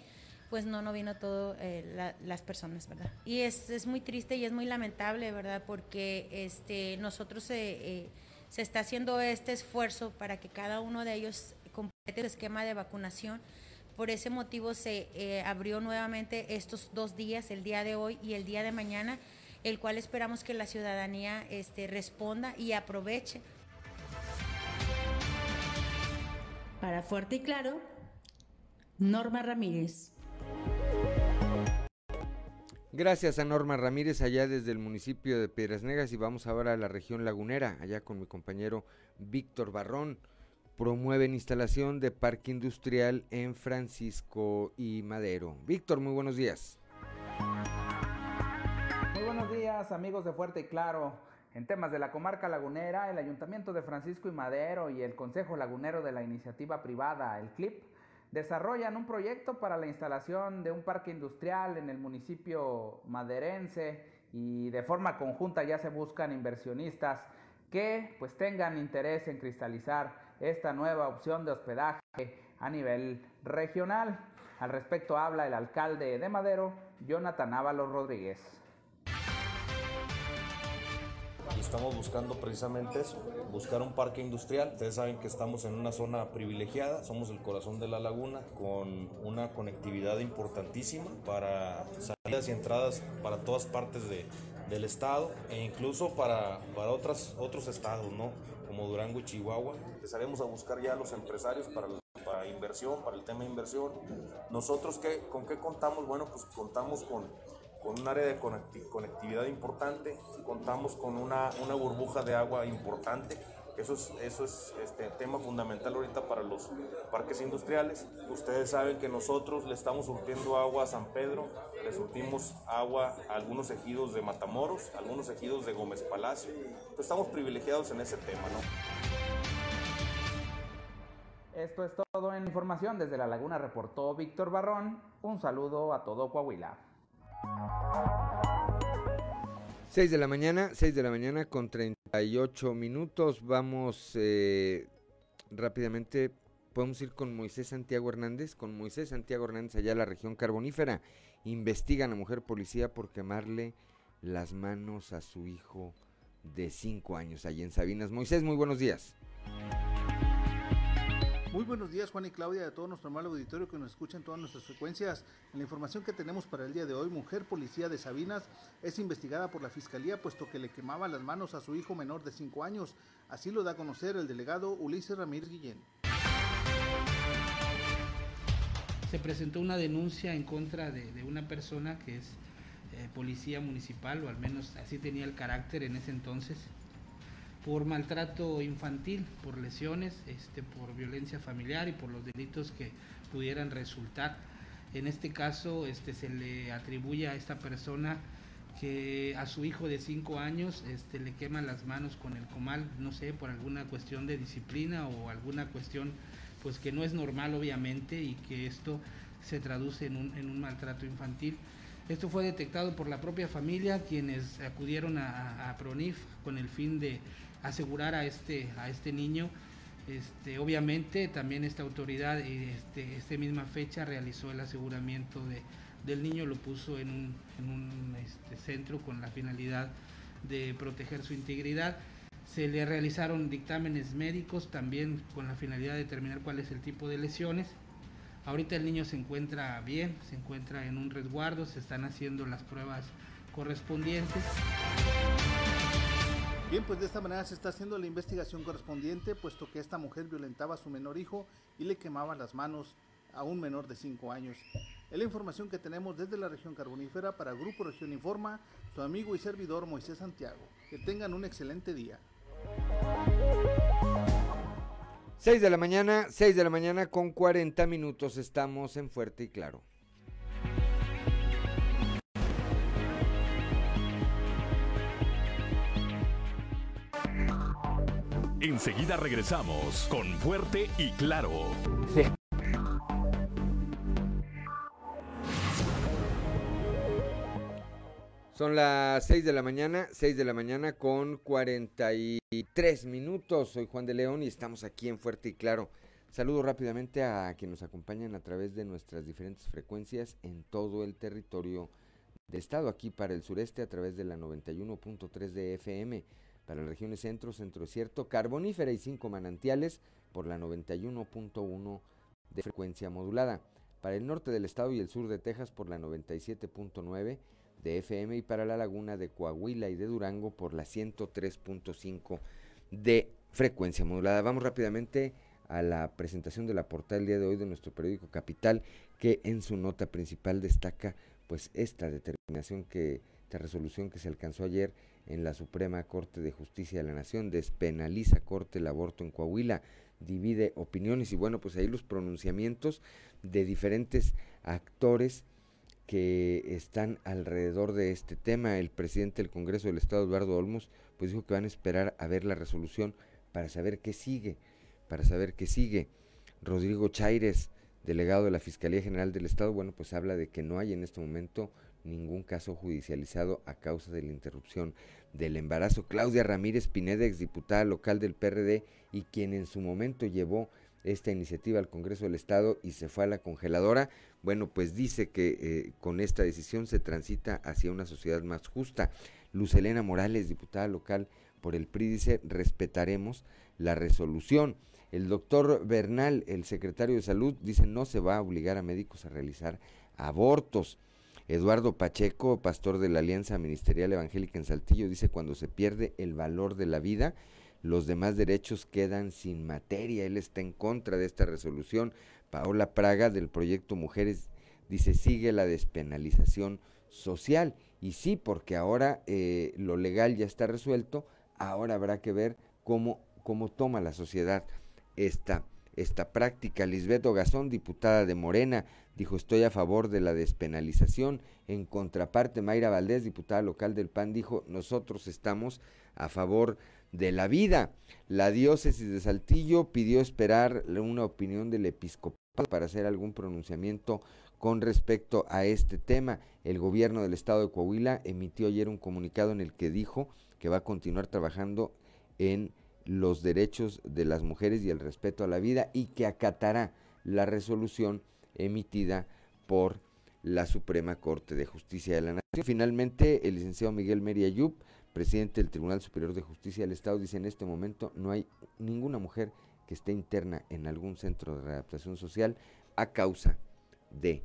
pues no, no vino todo eh, la, las personas, ¿verdad? Y es, es, muy triste y es muy lamentable, ¿verdad? Porque este, nosotros eh, eh, se está haciendo este esfuerzo para que cada uno de ellos complete el esquema de vacunación. Por ese motivo se eh, abrió nuevamente estos dos días, el día de hoy y el día de mañana, el cual esperamos que la ciudadanía este, responda y aproveche. Para Fuerte y Claro, Norma Ramírez. Gracias a Norma Ramírez allá desde el municipio de Piedras Negras y vamos ahora a la región lagunera, allá con mi compañero Víctor Barrón promueven instalación de parque industrial en Francisco y Madero. Víctor, muy buenos días. Buenos días amigos de Fuerte y Claro. En temas de la comarca lagunera, el Ayuntamiento de Francisco y Madero y el Consejo Lagunero de la Iniciativa Privada, el CLIP, desarrollan un proyecto para la instalación de un parque industrial en el municipio maderense y de forma conjunta ya se buscan inversionistas que pues tengan interés en cristalizar esta nueva opción de hospedaje a nivel regional. Al respecto habla el alcalde de Madero, Jonathan Ábalos Rodríguez. Estamos buscando precisamente eso, buscar un parque industrial. Ustedes saben que estamos en una zona privilegiada, somos el corazón de la laguna, con una conectividad importantísima para salidas y entradas para todas partes de, del estado e incluso para, para otras, otros estados, ¿no? como Durango y Chihuahua. Empezaremos a buscar ya a los empresarios para, para para inversión, para el tema de inversión. Nosotros, ¿qué, ¿con qué contamos? Bueno, pues contamos con, con un área de conectividad importante, contamos con una, burbuja de agua importante eso es, eso es este tema fundamental ahorita para los parques industriales. Ustedes saben que nosotros le estamos surtiendo agua a San Pedro, le surtimos agua a algunos ejidos de Matamoros, algunos ejidos de Gómez Palacio. Pues estamos privilegiados en ese tema, ¿no? Esto es todo en información. Desde La Laguna reportó Víctor Barrón. Un saludo a todo Coahuila. 6 de la mañana, 6 de la mañana con 38 minutos. Vamos eh, rápidamente, podemos ir con Moisés Santiago Hernández. Con Moisés Santiago Hernández allá en la región carbonífera. Investigan a mujer policía por quemarle las manos a su hijo de 5 años allí en Sabinas. Moisés, muy buenos días. Muy buenos días Juan y Claudia, de todo nuestro amable auditorio que nos escucha todas nuestras frecuencias. En la información que tenemos para el día de hoy, mujer policía de Sabinas es investigada por la Fiscalía puesto que le quemaba las manos a su hijo menor de 5 años. Así lo da a conocer el delegado Ulises Ramírez Guillén. Se presentó una denuncia en contra de, una persona que es eh, policía municipal, o al menos así tenía el carácter en ese entonces, por maltrato infantil, por lesiones, este, por violencia familiar y por los delitos que pudieran resultar. En este caso este, se le atribuye a esta persona que a su hijo de 5 años este, le queman las manos con el comal, no sé, por alguna cuestión de disciplina o alguna cuestión pues que no es normal obviamente y que esto se traduce en un, maltrato infantil. Esto fue detectado por la propia familia, quienes acudieron a PRONIF con el fin de asegurar a este, a este niño. Este, obviamente también esta autoridad este, esta misma fecha realizó el aseguramiento de, del niño, lo puso en un, en un este, centro con la finalidad de proteger su integridad. Se le realizaron dictámenes médicos también con la finalidad de determinar cuál es el tipo de lesiones. Ahorita el niño se encuentra bien, se encuentra en un resguardo, se están haciendo las pruebas correspondientes. Bien, pues de esta manera se está haciendo la investigación correspondiente, puesto que esta mujer violentaba a su menor hijo y le quemaba las manos a un menor de 5 años. Es la información que tenemos desde la región carbonífera para Grupo Región Informa, su amigo y servidor Moisés Santiago. Que tengan un excelente día. 6 de la mañana, 6 de la mañana con 40 minutos estamos en Fuerte y Claro. Enseguida regresamos con Fuerte y Claro. Son las 6 de la mañana, 6 de la mañana con 43 minutos. Soy Juan de León y estamos aquí en Fuerte y Claro. Saludo rápidamente a quienes nos acompañan a través de nuestras diferentes frecuencias en todo el territorio del estado, aquí para el sureste a través de la 91.3 de FM para las regiones centro, centro desierto, carbonífera y cinco manantiales por la 91.1 de frecuencia modulada. Para el norte del estado y el sur de Texas por la 97.9 de FM y para la laguna de Coahuila y de Durango por la 103.5 de frecuencia modulada. Vamos rápidamente a la presentación de la portada del día de hoy de nuestro periódico Capital que en su nota principal destaca pues esta determinación que esta resolución que se alcanzó ayer en la Suprema Corte de Justicia de la Nación, despenaliza corte el aborto en Coahuila, divide opiniones y bueno, pues ahí los pronunciamientos de diferentes actores que están alrededor de este tema. El presidente del Congreso del Estado, Eduardo Olmos, pues dijo que van a esperar a ver la resolución para saber qué sigue, para saber qué sigue. Rodrigo Chaires, delegado de la Fiscalía General del Estado, bueno, pues habla de que no hay en este momento ningún caso judicializado a causa de la interrupción del embarazo. Claudia Ramírez Pineda, exdiputada local del PRD y quien en su momento llevó esta iniciativa al Congreso del Estado y se fue a la congeladora, bueno, pues dice que eh, con esta decisión se transita hacia una sociedad más justa. Luz Elena Morales, diputada local por el PRI, dice, respetaremos la resolución. El doctor Bernal, el secretario de Salud, dice, no se va a obligar a médicos a realizar abortos. Eduardo Pacheco, pastor de la Alianza Ministerial Evangélica en Saltillo, dice, cuando se pierde el valor de la vida, los demás derechos quedan sin materia. Él está en contra de esta resolución. Paola Praga del proyecto Mujeres dice sigue la despenalización social. Y sí, porque ahora eh, lo legal ya está resuelto, ahora habrá que ver cómo, cómo toma la sociedad esta, esta práctica. Lisbeth Ogazón, diputada de Morena, dijo estoy a favor de la despenalización. En contraparte, Mayra Valdés, diputada local del PAN, dijo nosotros estamos a favor de la vida. La diócesis de Saltillo pidió esperar una opinión del episcopado para hacer algún pronunciamiento con respecto a este tema. El gobierno del estado de Coahuila emitió ayer un comunicado en el que dijo que va a continuar trabajando en los derechos de las mujeres y el respeto a la vida y que acatará la resolución emitida por la Suprema Corte de Justicia de la Nación. Finalmente, el licenciado Miguel Meriayub, presidente del Tribunal Superior de Justicia del Estado, dice en este momento no hay ninguna mujer que esté interna en algún centro de readaptación social a causa de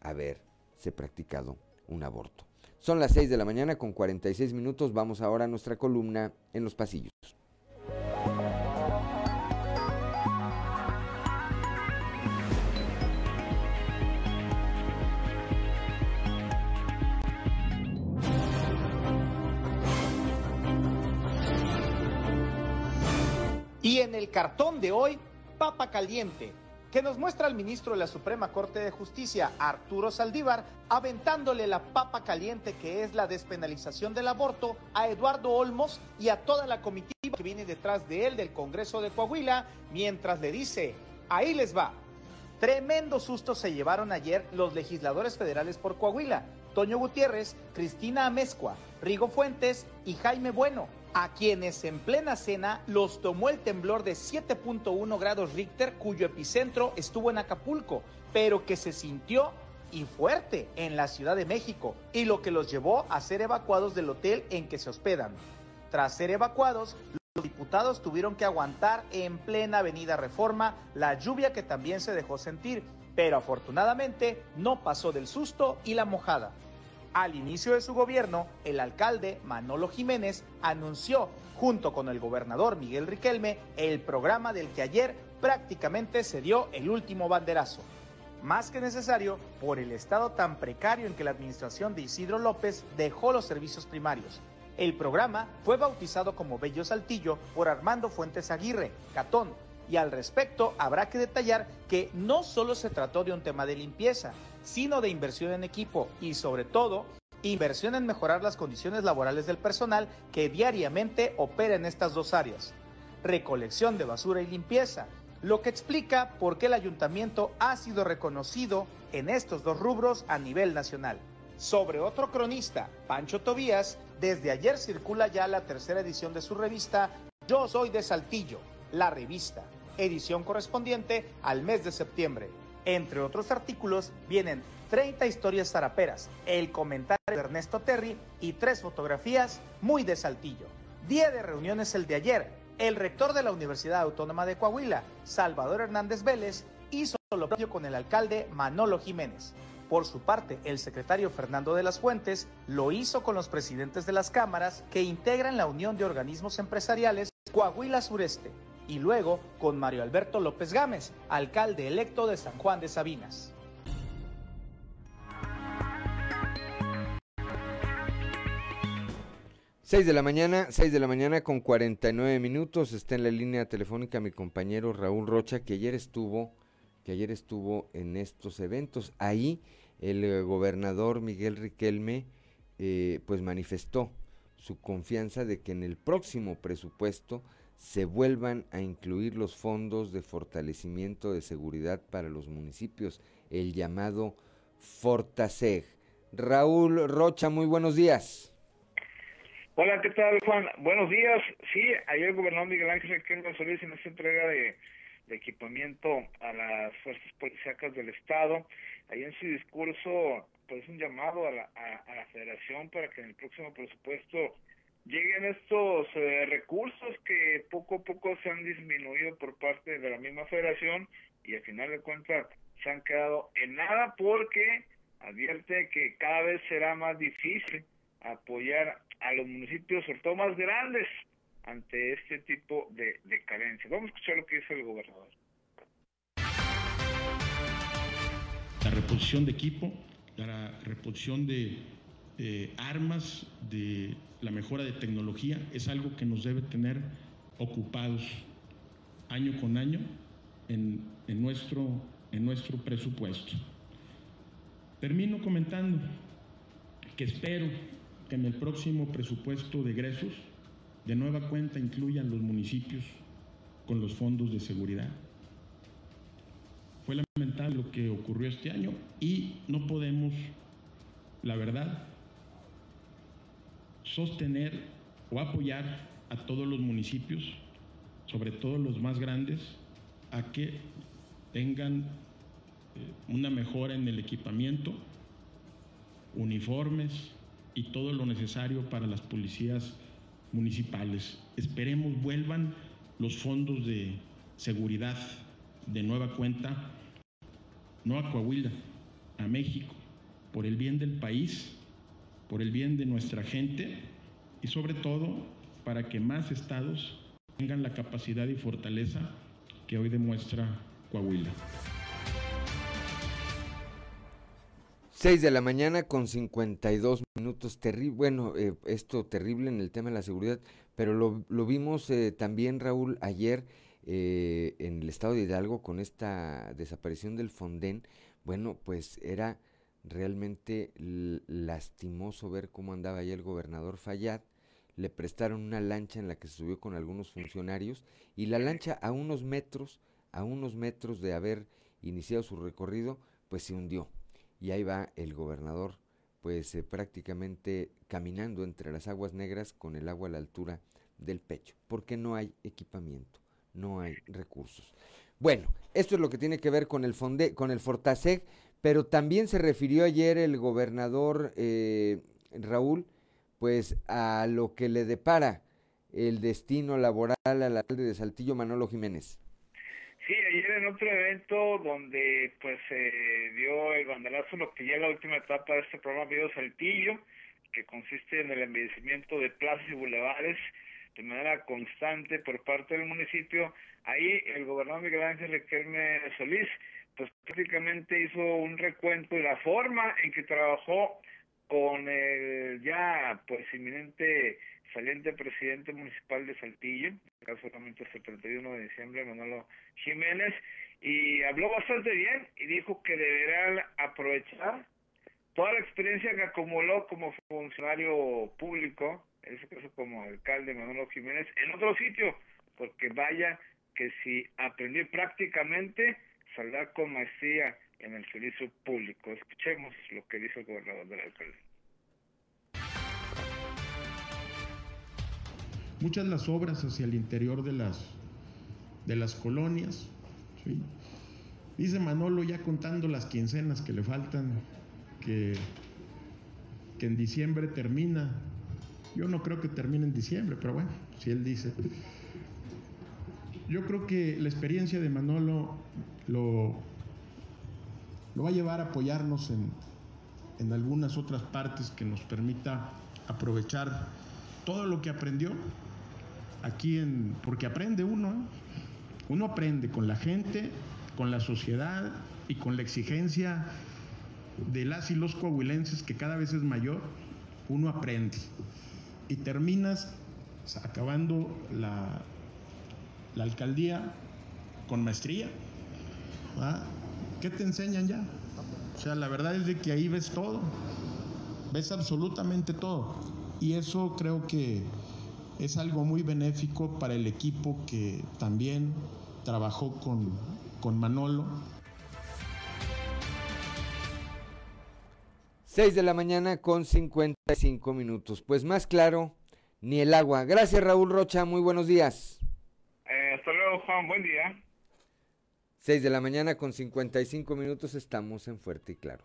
haberse practicado un aborto. Son las 6 de la mañana con 46 minutos. Vamos ahora a nuestra columna en los pasillos. El cartón de hoy, papa caliente, que nos muestra al ministro de la Suprema Corte de Justicia, Arturo Saldívar, aventándole la papa caliente que es la despenalización del aborto a Eduardo Olmos y a toda la comitiva que viene detrás de él del Congreso de Coahuila, mientras le dice, ahí les va. Tremendo susto se llevaron ayer los legisladores federales por Coahuila, Toño Gutiérrez, Cristina Amezcua, Rigo Fuentes y Jaime Bueno, a quienes en plena cena los tomó el temblor de 7.1 grados Richter cuyo epicentro estuvo en Acapulco, pero que se sintió y fuerte en la Ciudad de México y lo que los llevó a ser evacuados del hotel en que se hospedan. Tras ser evacuados, los diputados tuvieron que aguantar en plena avenida Reforma la lluvia que también se dejó sentir, pero afortunadamente no pasó del susto y la mojada. Al inicio de su gobierno, el alcalde Manolo Jiménez anunció, junto con el gobernador Miguel Riquelme, el programa del que ayer prácticamente se dio el último banderazo. Más que necesario por el estado tan precario en que la administración de Isidro López dejó los servicios primarios. El programa fue bautizado como Bello Saltillo por Armando Fuentes Aguirre, Catón, y al respecto habrá que detallar que no solo se trató de un tema de limpieza, sino de inversión en equipo y sobre todo inversión en mejorar las condiciones laborales del personal que diariamente opera en estas dos áreas. Recolección de basura y limpieza, lo que explica por qué el ayuntamiento ha sido reconocido en estos dos rubros a nivel nacional. Sobre otro cronista, Pancho Tobías, desde ayer circula ya la tercera edición de su revista Yo Soy de Saltillo, la revista, edición correspondiente al mes de septiembre. Entre otros artículos vienen 30 historias zaraperas, el comentario de Ernesto Terry y tres fotografías muy de Saltillo. Día de reuniones el de ayer. El rector de la Universidad Autónoma de Coahuila, Salvador Hernández Vélez, hizo lo propio con el alcalde Manolo Jiménez. Por su parte, el secretario Fernando de las Fuentes lo hizo con los presidentes de las cámaras que integran la Unión de Organismos Empresariales Coahuila Sureste, y luego con Mario Alberto López Gámez, alcalde electo de San Juan de Sabinas. Seis de la mañana, seis de la mañana con 49 minutos. Está en la línea telefónica mi compañero Raúl Rocha, que ayer estuvo, que ayer estuvo en estos eventos. Ahí el eh, gobernador Miguel Riquelme, eh, pues manifestó su confianza de que en el próximo presupuesto se vuelvan a incluir los fondos de fortalecimiento de seguridad para los municipios, el llamado Fortaseg. Raúl Rocha, muy buenos días. Hola, ¿qué tal, Juan? Buenos días. Sí, ayer el gobernador Miguel Ángel Riquelme Solís en esta entrega de, equipamiento a las fuerzas policíacas del Estado. Ahí en su discurso, pues un llamado a la, a la federación para que en el próximo presupuesto lleguen estos eh, recursos que poco a poco se han disminuido por parte de la misma federación y al final de cuentas se han quedado en nada porque advierte que cada vez será más difícil apoyar a los municipios, sobre todo más grandes, ante este tipo de, de. Vamos a escuchar lo que dice el gobernador. La reposición de equipo, la reposición de armas, de la mejora de tecnología, es algo que nos debe tener ocupados año con año en, en nuestro, en nuestro presupuesto. Termino comentando que espero que en el próximo presupuesto de egresos de nueva cuenta incluyan los municipios con los fondos de seguridad. Fue lamentable lo que ocurrió este año y no podemos, la verdad, sostener o apoyar a todos los municipios, sobre todo los más grandes, a que tengan eh, una mejora en el equipamiento, uniformes y todo lo necesario para las policías municipales. Esperemos vuelvan los fondos de seguridad de nueva cuenta, no a Coahuila, a México, por el bien del país, por el bien de nuestra gente y sobre todo para que más estados tengan la capacidad y fortaleza que hoy demuestra Coahuila. 6 de la mañana con 52 minutos. Terrible, bueno, eh, esto terrible en el tema de la seguridad, pero lo, lo vimos eh, también, Raúl, ayer eh, en el estado de Hidalgo con esta desaparición del Fonden. Bueno, pues era realmente lastimoso ver cómo andaba ahí el gobernador Fayad. Le prestaron una lancha en la que se subió con algunos funcionarios y la lancha a unos metros, a unos metros de haber iniciado su recorrido, pues se hundió y ahí va el gobernador pues eh, prácticamente caminando entre las aguas negras con el agua a la altura del pecho, porque no hay equipamiento, no hay recursos. Bueno, esto es lo que tiene que ver con el Fonde, con el Fortaseg, pero también se refirió ayer el gobernador eh, Raúl, pues a lo que le depara el destino laboral al alcalde de Saltillo Manolo Jiménez. Sí, ayer en otro evento donde pues se dio el banderazo, lo que ya es la última etapa de este programa Video Saltillo, que consiste en el embellecimiento de plazas y bulevares de manera constante por parte del municipio. Ahí el gobernador Miguel Ángel Riquelme Solís pues prácticamente hizo un recuento de la forma en que trabajó con el ya pues inminente saliente presidente municipal de Saltillo, casualmente el 31 de diciembre, Manolo Jiménez, y habló bastante bien y dijo que deberán aprovechar toda la experiencia que acumuló como funcionario público, en ese caso como alcalde Manolo Jiménez, en otro sitio, porque vaya que si aprendió prácticamente, saldrá con maestría en el servicio público. Escuchemos lo que dice el gobernador del alcalde. muchas las obras hacia el interior de las, de las colonias. Dice Manolo ya contando las quincenas que le faltan, que, que en diciembre termina. Yo no creo que termine en diciembre, pero bueno, si él dice. Yo creo que la experiencia de Manolo lo, va a llevar a apoyarnos en, en algunas otras partes que nos permita aprovechar todo lo que aprendió aquí en, porque aprende uno, uno aprende con la gente, con la sociedad y con la exigencia de las y los coahuilenses que cada vez es mayor, uno aprende. Y terminas acabando la, la alcaldía con maestría. ¿Qué te enseñan ya? O sea, la verdad es de que ahí ves todo, ves absolutamente todo. Y eso creo que es algo muy benéfico para el equipo que también trabajó con, con Manolo. 6 de la mañana con 55 minutos. Pues más claro, ni el agua. Gracias Raúl Rocha, muy buenos días. Juan, buen día. 6 de la mañana con 55 minutos estamos en Fuerte y Claro.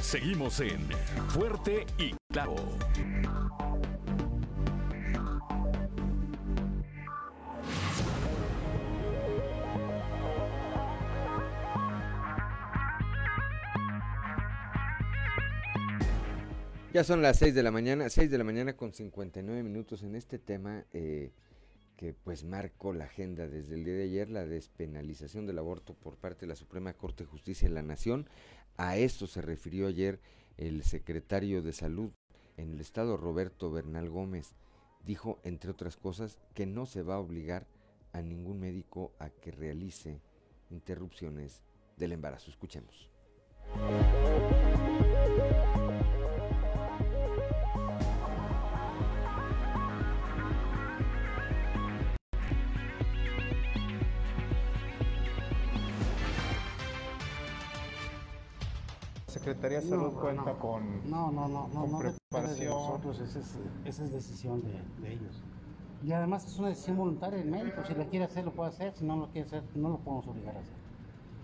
Seguimos en Fuerte y Claro. Ya son las 6 de la mañana, 6 de la mañana con 59 minutos en este tema eh, que pues marcó la agenda desde el día de ayer, la despenalización del aborto por parte de la Suprema Corte de Justicia de la Nación. A esto se refirió ayer el secretario de Salud en el estado, Roberto Bernal Gómez. Dijo, entre otras cosas, que no se va a obligar a ningún médico a que realice interrupciones del embarazo. Escuchemos. Secretaría de Salud cuenta con, no, no, no, no, no preparación. De nosotros, esa es, esa es decisión de, de, ellos. Y además es una decisión voluntaria del médico. Si la quiere hacer, lo puede hacer. Si no lo quiere hacer, no lo podemos obligar a hacer.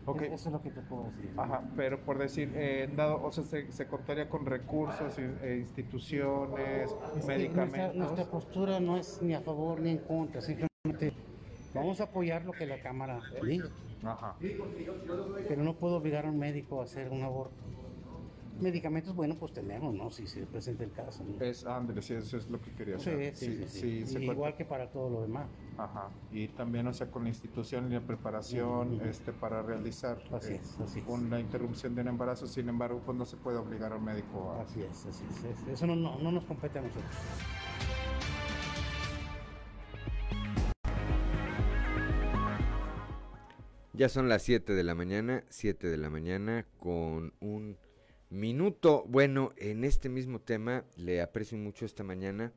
Okay. Eso es lo que te puedo decir. Ajá, pero por decir, eh, dado, o sea, se, se, contaría con recursos, eh, instituciones, es medicamentos. Nuestra, nuestra, postura no es ni a favor ni en contra, simplemente vamos a apoyar lo que la Cámara diga. Ajá. Pero no puedo obligar a un médico a hacer un aborto. Medicamentos, bueno, pues tenemos, ¿no? Si se presenta el caso. ¿no? Es, Andrés, sí, eso es lo que quería saber. Sí, sí, sí. sí, igual que para todo lo demás. Ajá. Y también, o sea, con la institución y la preparación este, para realizar así es, así una es. interrupción de un embarazo, sin embargo, pues no se puede obligar al médico a... Así es, así es. Eso no, no, no nos compete a nosotros. Ya son las 7 de la mañana, 7 de la mañana con un minuto. Bueno, en este mismo tema le aprecio mucho esta mañana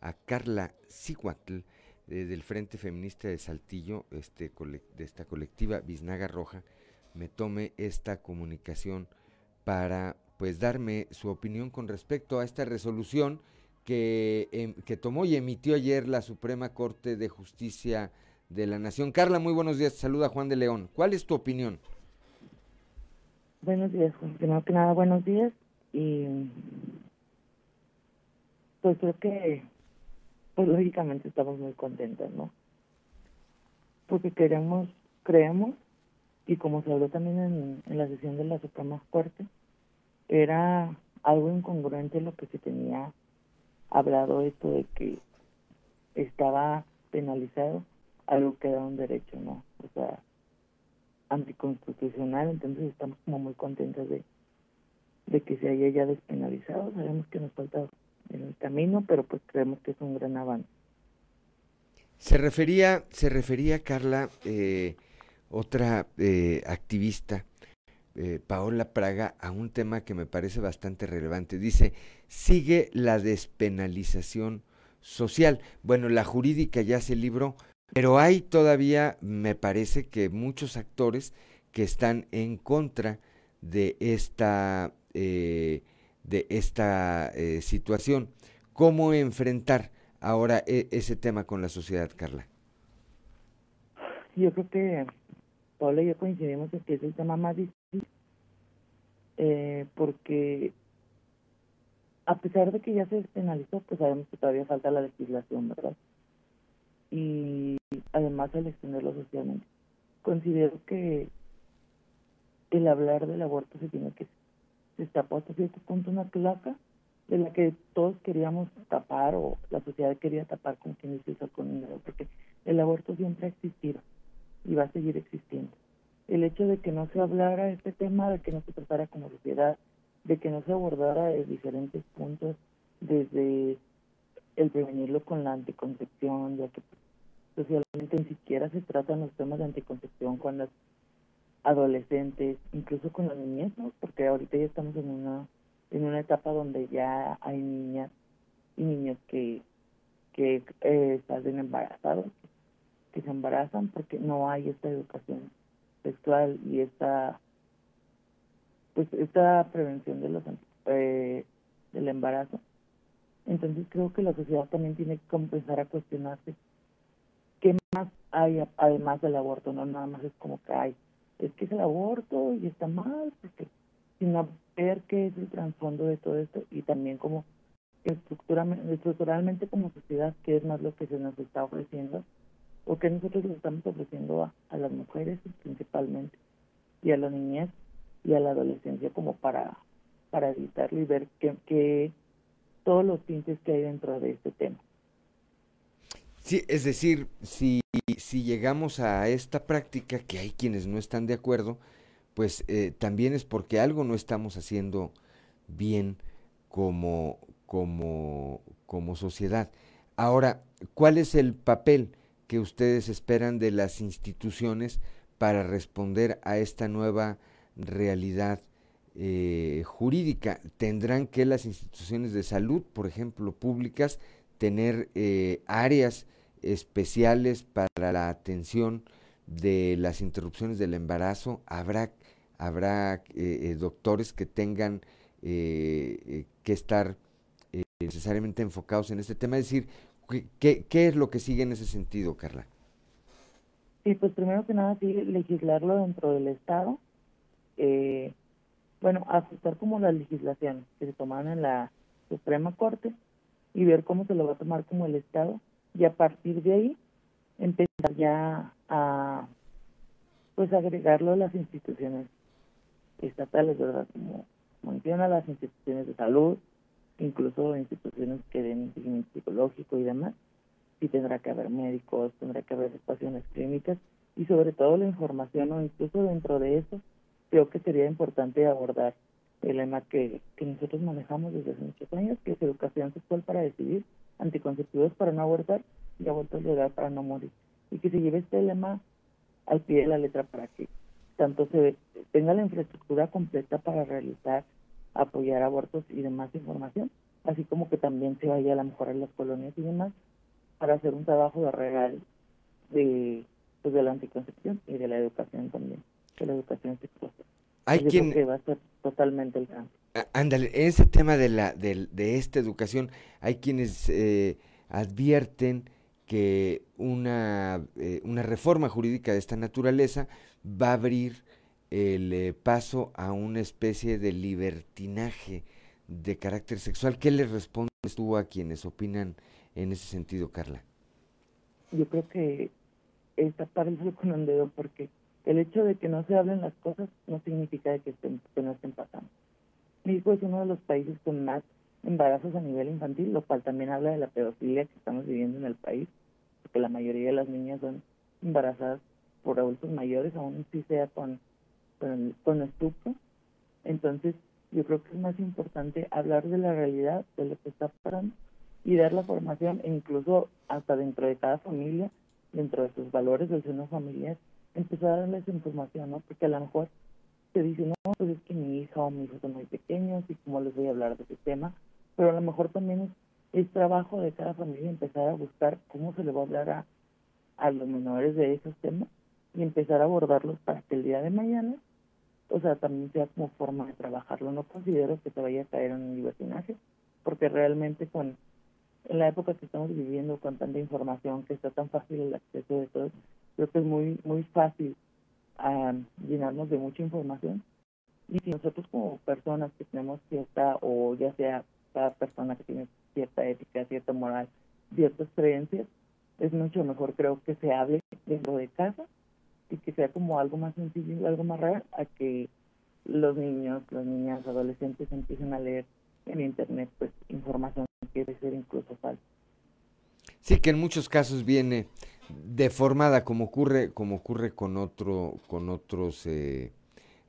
a Carla Siguatl eh, del Frente Feminista de Saltillo, este, de esta colectiva Biznaga Roja, me tome esta comunicación para pues darme su opinión con respecto a esta resolución que, eh, que tomó y emitió ayer la Suprema Corte de Justicia de la Nación. Carla, muy buenos días, saluda Juan de León. ¿Cuál es tu opinión? Buenos días, primero que nada, buenos días. Y pues creo que, pues lógicamente estamos muy contentos, ¿no? Porque queremos, creemos, y como se habló también en, en la sesión de la Suprema Corte, era algo incongruente lo que se tenía hablado esto de que estaba penalizado algo que era un derecho, ¿no? O sea, anticonstitucional, entonces estamos como muy contentos de, que se haya ya despenalizado. Sabemos que nos falta en el camino, pero pues creemos que es un gran avance. Se refería, se refería Carla, eh, otra eh, activista, eh, Paola Praga, a un tema que me parece bastante relevante. Dice, sigue la despenalización social. Bueno, la jurídica ya se libró, pero hay todavía, me parece que muchos actores que están en contra de esta, eh, de esta eh, situación. ¿Cómo enfrentar ahora e ese tema con la sociedad, Carla? Yo creo que Paula y yo coincidimos en que es el tema más difícil, eh, porque a pesar de que ya se despenalizó, pues sabemos que todavía falta la legislación, ¿verdad? Y además al extenderlo socialmente. Considero que el hablar del aborto se tiene que se está puesto a cierto punto una placa de la que todos queríamos tapar o la sociedad quería tapar con quien dice eso con dinero, porque el aborto siempre ha existido y va a seguir existiendo. El hecho de que no se hablara este tema, de que no se tratara como sociedad, de que no se abordara de diferentes puntos, desde el prevenirlo con la anticoncepción, ya que socialmente ni siquiera se tratan los temas de anticoncepción con las adolescentes, incluso con las niñas, ¿no? Porque ahorita ya estamos en una en una etapa donde ya hay niñas y niños que que eh, están embarazados, que se embarazan porque no hay esta educación sexual y esta pues esta prevención de los eh, del embarazo. Entonces creo que la sociedad también tiene que empezar a cuestionarse ¿qué más hay además del aborto? No nada más es como que hay, es que es el aborto y está mal, porque sino ver qué es el trasfondo de todo esto y también como estructuralmente como sociedad qué es más lo que se nos está ofreciendo o que nosotros le estamos ofreciendo a, las mujeres principalmente y a la niñez y a la adolescencia como para para evitarlo y ver qué, qué todos los tintes que hay dentro de este tema. Sí, es decir, si, si llegamos a esta práctica, que hay quienes no están de acuerdo, pues eh, también es porque algo no estamos haciendo bien como, como, como sociedad. Ahora, ¿cuál es el papel que ustedes esperan de las instituciones para responder a esta nueva realidad eh, jurídica? ¿Tendrán que las instituciones de salud, por ejemplo, públicas, tener eh, áreas especiales para la atención de las interrupciones del embarazo? ¿Habrá, habrá eh, doctores que tengan que estar necesariamente enfocados en este tema? Es decir, ¿qué, ¿qué es lo que sigue en ese sentido, Carla? Sí, pues primero que nada, sí, legislarlo dentro del Estado. Eh, bueno, ajustar como las legislaciones que se toman en la Suprema Corte y ver cómo se lo va a tomar como el Estado y a partir de ahí empezar ya a pues agregarlo a las instituciones estatales, ¿verdad? Como menciona las instituciones de salud, incluso instituciones que den seguimiento psicológico y demás, sí tendrá que haber médicos, tendrá que haber estaciones clínicas y sobre todo la información o incluso dentro de eso creo que sería importante abordar el lema que, que nosotros manejamos desde hace muchos años, que es educación sexual para decidir, anticonceptivos para no abortar y abortos legal para no morir. Y que se lleve este lema al pie de la letra para que tanto se tenga la infraestructura completa para realizar, apoyar abortos y demás información, así como que también se vaya a la mejorar las colonias y demás, para hacer un trabajo de regal de, pues, de la anticoncepción y de la educación también, de la educación sexual. Hay quien... que va a ser totalmente el cambio. Ándale, en ese tema de, la, de, de esta educación, hay quienes eh, advierten que una, eh, una reforma jurídica de esta naturaleza va a abrir el eh, paso a una especie de libertinaje de carácter sexual. ¿Qué le respondes tú a quienes opinan en ese sentido, Carla? Yo creo que está parecido con un dedo porque el hecho de que no se hablen las cosas no significa que, estén, que no estén pasando. México es uno de los países con más embarazos a nivel infantil, lo cual también habla de la pedofilia que estamos viviendo en el país, porque la mayoría de las niñas son embarazadas por adultos mayores, aún si sea con, con, con estupro. Entonces, yo creo que es más importante hablar de la realidad, de lo que está pasando, y dar la formación, e incluso hasta dentro de cada familia, dentro de sus valores del seno familiar, empezar a darles información, ¿no? Porque a lo mejor se dice, no, pues es que mi hija o mi hijo son muy pequeños y cómo les voy a hablar de ese tema, pero a lo mejor también es, es trabajo de cada familia empezar a buscar cómo se le va a hablar a, a los menores de esos temas y empezar a abordarlos para que el día de mañana, o sea, también sea como forma de trabajarlo. No considero que se vaya a caer en un libertinaje, porque realmente con en la época que estamos viviendo con tanta información, que está tan fácil el acceso de todo, creo que es muy muy fácil um, llenarnos de mucha información. Y si nosotros como personas que tenemos cierta, o ya sea cada persona que tiene cierta ética, cierta moral, ciertas creencias, es mucho mejor creo que se hable dentro de casa y que sea como algo más sencillo algo más real a que los niños, las niñas, adolescentes empiecen a leer en internet pues información que debe ser incluso falsa. Sí, que en muchos casos viene deformada como ocurre como ocurre con otro con otros eh,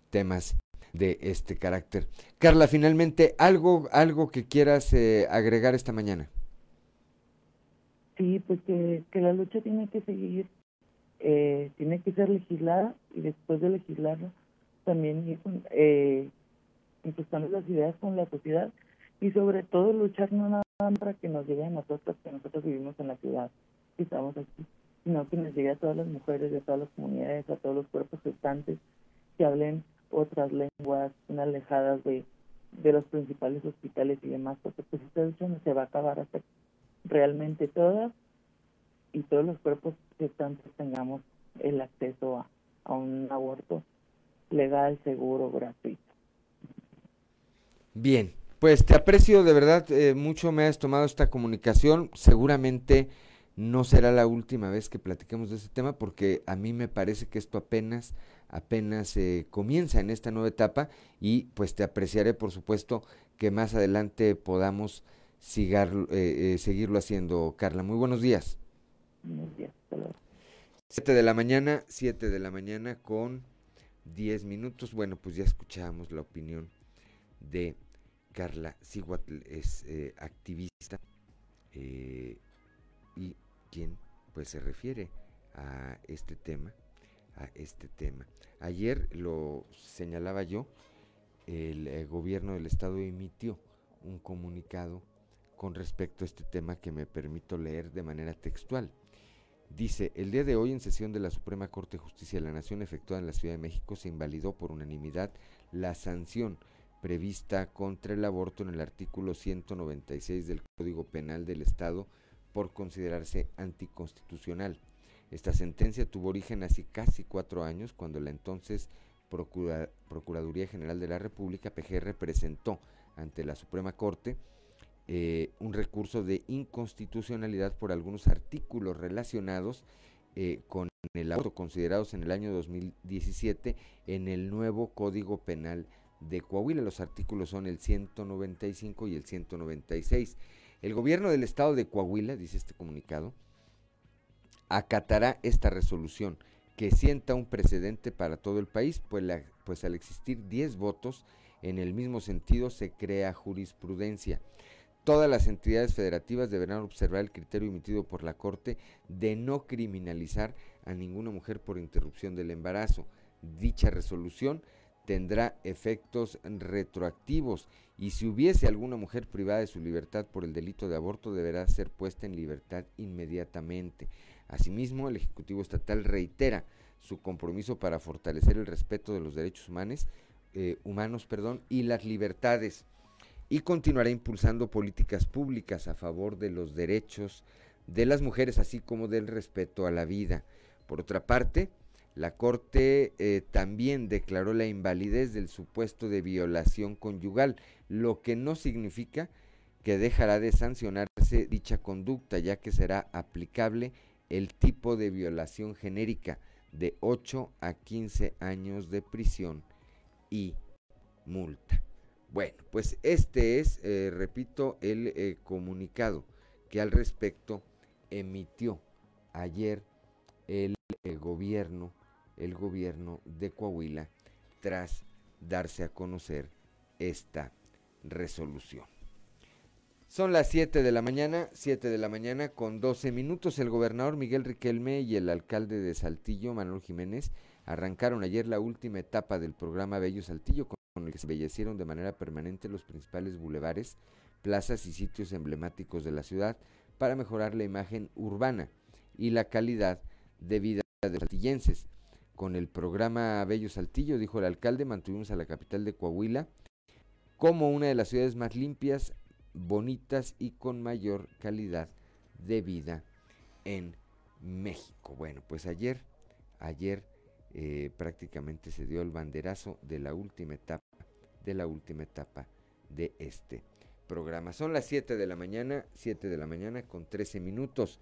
temas de este carácter. Carla, finalmente algo algo que quieras eh, agregar esta mañana. Sí, pues que, que la lucha tiene que seguir, eh, tiene que ser legislada y después de legislarla también ir eh, impulsando las ideas con la sociedad y sobre todo luchar no nada para que nos llegue a nosotros, que nosotros vivimos en la ciudad y estamos aquí, sino que nos llegue a todas las mujeres, a todas las comunidades, a todos los cuerpos gestantes que hablen otras lenguas, alejadas de, de los principales hospitales y demás, porque pues esta lucha se va a acabar hasta realmente todas y todos los cuerpos gestantes tengamos el acceso a, a un aborto legal, seguro, gratuito. Bien, pues te aprecio de verdad eh, mucho, me has tomado esta comunicación, seguramente no será la última vez que platiquemos de este tema porque a mí me parece que esto apenas apenas eh, comienza en esta nueva etapa y pues te apreciaré por supuesto que más adelante podamos eh, seguirlo haciendo, Carla. Muy buenos días. Buenos días. 7 de la mañana, 7 de la mañana con 10 minutos. Bueno, pues ya escuchábamos la opinión de Carla Siguatl, es eh, activista eh, y quien pues se refiere a este tema, a este tema. Ayer lo señalaba yo, el, el gobierno del estado emitió un comunicado con respecto a este tema que me permito leer de manera textual. Dice, el día de hoy en sesión de la Suprema Corte de Justicia de la Nación efectuada en la Ciudad de México se invalidó por unanimidad la sanción prevista contra el aborto en el artículo 196 del Código Penal del Estado por considerarse anticonstitucional. Esta sentencia tuvo origen hace casi cuatro años cuando la entonces Procuraduría General de la República, PGR, presentó ante la Suprema Corte eh, un recurso de inconstitucionalidad por algunos artículos relacionados eh, con el aborto considerados en el año 2017 en el nuevo Código Penal de Coahuila. Los artículos son el 195 y el 196. El gobierno del estado de Coahuila, dice este comunicado, acatará esta resolución que sienta un precedente para todo el país, pues, pues al existir 10 votos en el mismo sentido se crea jurisprudencia. Todas las entidades federativas deberán observar el criterio emitido por la Corte de no criminalizar a ninguna mujer por interrupción del embarazo. Dicha resolución tendrá efectos retroactivos y si hubiese alguna mujer privada de su libertad por el delito de aborto deberá ser puesta en libertad inmediatamente. Asimismo, el Ejecutivo Estatal reitera su compromiso para fortalecer el respeto de los derechos humanos, eh, humanos perdón, y las libertades y continuará impulsando políticas públicas a favor de los derechos de las mujeres, así como del respeto a la vida. Por otra parte, la Corte eh, también declaró la invalidez del supuesto de violación conyugal, lo que no significa que dejará de sancionarse dicha conducta, ya que será aplicable el tipo de violación genérica de 8 a 15 años de prisión y multa. Bueno, pues este es, eh, repito, el eh, comunicado que al respecto emitió ayer el, gobierno, el gobierno de Coahuila, tras darse a conocer esta resolución. Son las 7 de la mañana, 7 de la mañana con 12 minutos. El gobernador Miguel Riquelme y el alcalde de Saltillo, Manuel Jiménez, arrancaron ayer la última etapa del programa Bello Saltillo con el que se embellecieron de manera permanente los principales bulevares, plazas y sitios emblemáticos de la ciudad para mejorar la imagen urbana y la calidad de vida de los saltillenses. Con el programa Bello Saltillo, dijo el alcalde, mantuvimos a la capital de Coahuila como una de las ciudades más limpias, bonitas y con mayor calidad de vida en México. Bueno, pues ayer, ayer eh, prácticamente se dio el banderazo de la última etapa, de la última etapa de este programa. Son las 7 de la mañana, 7 de la mañana con 13 minutos,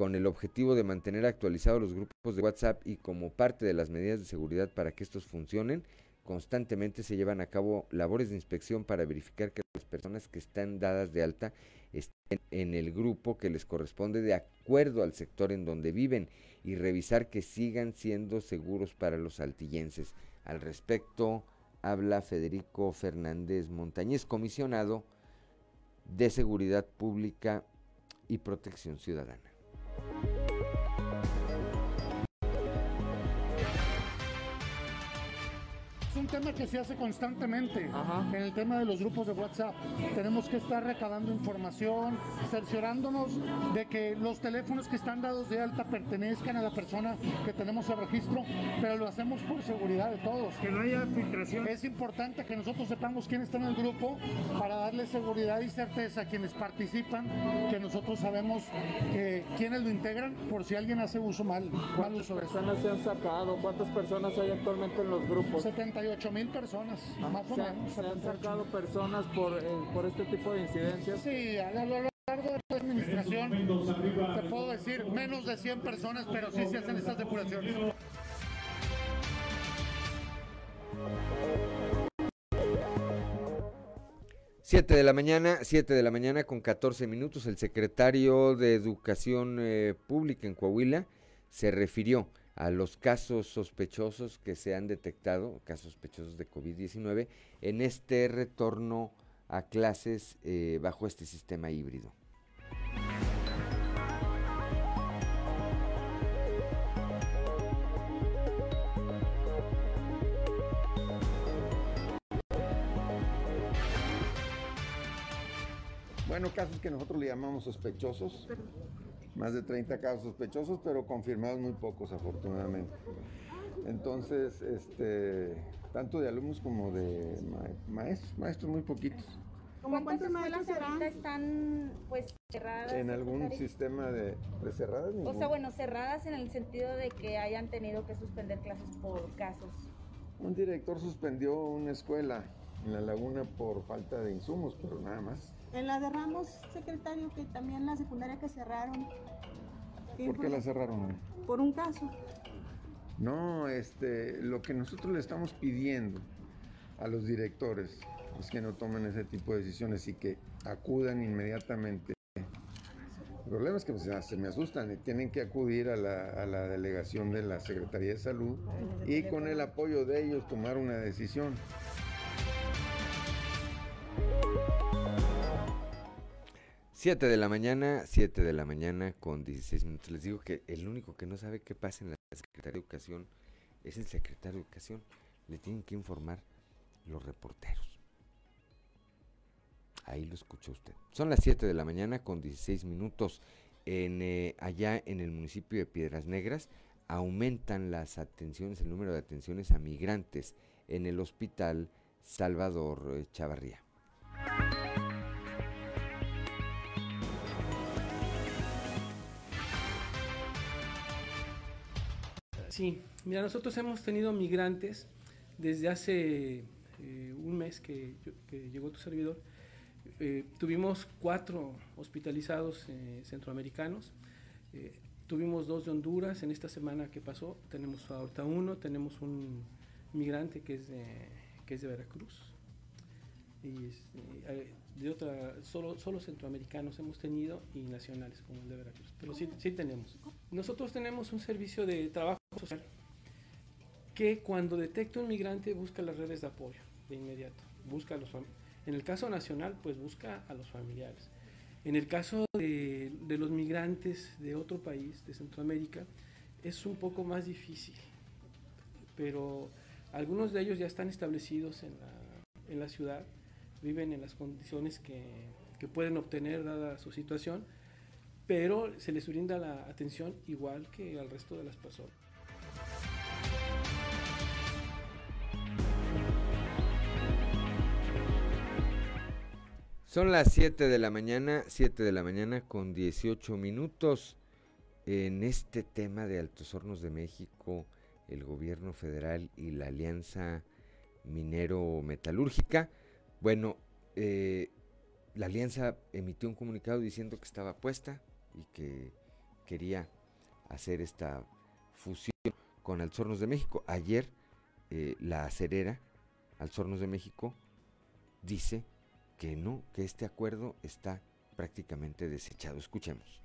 con el objetivo de mantener actualizados los grupos de WhatsApp y como parte de las medidas de seguridad para que estos funcionen, constantemente se llevan a cabo labores de inspección para verificar que las personas que están dadas de alta estén en el grupo que les corresponde de acuerdo al sector en donde viven y revisar que sigan siendo seguros para los saltillenses. Al respecto, habla Federico Fernández Montañez, comisionado de Seguridad Pública y Protección Ciudadana. Tema que se hace constantemente en el tema de los grupos de WhatsApp. Tenemos que estar recabando información, cerciorándonos de que los teléfonos que están dados de alta pertenezcan a la persona que tenemos el registro, pero lo hacemos por seguridad de todos. Que no haya filtración. Es importante que nosotros sepamos quién está en el grupo para darle seguridad y certeza a quienes participan, que nosotros sabemos que, quiénes lo integran por si alguien hace uso mal. ¿Cuántas personas se han sacado? ¿Cuántas personas hay actualmente en los grupos? 78 8 mil personas, más o menos. ¿Se han sacado personas por, eh, por este tipo de incidencias? Sí, a lo largo de la administración, te puedo decir, menos de 100 personas, pero sí se hacen estas depuraciones. 7 de la mañana, 7 de la mañana con 14 minutos, el secretario de Educación eh, Pública en Coahuila se refirió a los casos sospechosos que se han detectado, casos sospechosos de COVID-19, en este retorno a clases eh, bajo este sistema híbrido. Bueno, casos que nosotros le llamamos sospechosos, más de 30 casos sospechosos, pero confirmados muy pocos afortunadamente. Entonces, este, tanto de alumnos como de maestros, maestros muy poquitos. ¿Cuántas escuelas ahorita están pues cerradas? ¿En algún sistema de, cerradas? O sea, bueno, cerradas en el sentido de que hayan tenido que suspender clases por casos. Un director suspendió una escuela en la laguna por falta de insumos, pero nada más. En la de Ramos, secretario, que también la secundaria que cerraron. ¿Por qué la cerraron? Por un caso. No, este, lo que nosotros le estamos pidiendo a los directores es que no tomen ese tipo de decisiones y que acudan inmediatamente. El problema es que pues, se me asustan y tienen que acudir a la, a la delegación de la Secretaría de Salud y con el apoyo de ellos tomar una decisión. 7 de la mañana, 7 de la mañana con 16 minutos. Les digo que el único que no sabe qué pasa en la Secretaría de Educación es el secretario de Educación. Le tienen que informar los reporteros. Ahí lo escucha usted. Son las 7 de la mañana con 16 minutos. En, eh, allá en el municipio de Piedras Negras aumentan las atenciones, el número de atenciones a migrantes en el hospital Salvador eh, Chavarría. Sí, mira, nosotros hemos tenido migrantes desde hace eh, un mes que, llegó tu servidor. Eh, tuvimos cuatro hospitalizados eh, centroamericanos. tuvimos dos de Honduras en esta semana que pasó. Tenemos ahorita uno. Tenemos un migrante que es de, que es de Veracruz. Y de otra, solo, solo centroamericanos hemos tenido y nacionales como el de Veracruz. Pero sí, sí tenemos. Nosotros tenemos un servicio de trabajo social que cuando detecta un migrante busca las redes de apoyo de inmediato, busca a los en el caso nacional pues busca a los familiares. En el caso de, los migrantes de otro país, de Centroamérica, es un poco más difícil, pero algunos de ellos ya están establecidos en la, en la ciudad, viven en las condiciones que, que pueden obtener dada su situación, pero se les brinda la atención igual que al resto de las personas. Son las 7 de la mañana, 7 de la mañana con 18 minutos. En este tema de Altos Hornos de México, el gobierno federal y la Alianza Minero Metalúrgica, bueno, eh, la alianza emitió un comunicado diciendo que estaba puesta y que quería hacer esta fusión con Altos Hornos de México. Ayer eh, la acerera Altos Hornos de México dice que no, que este acuerdo está prácticamente desechado. Escuchemos.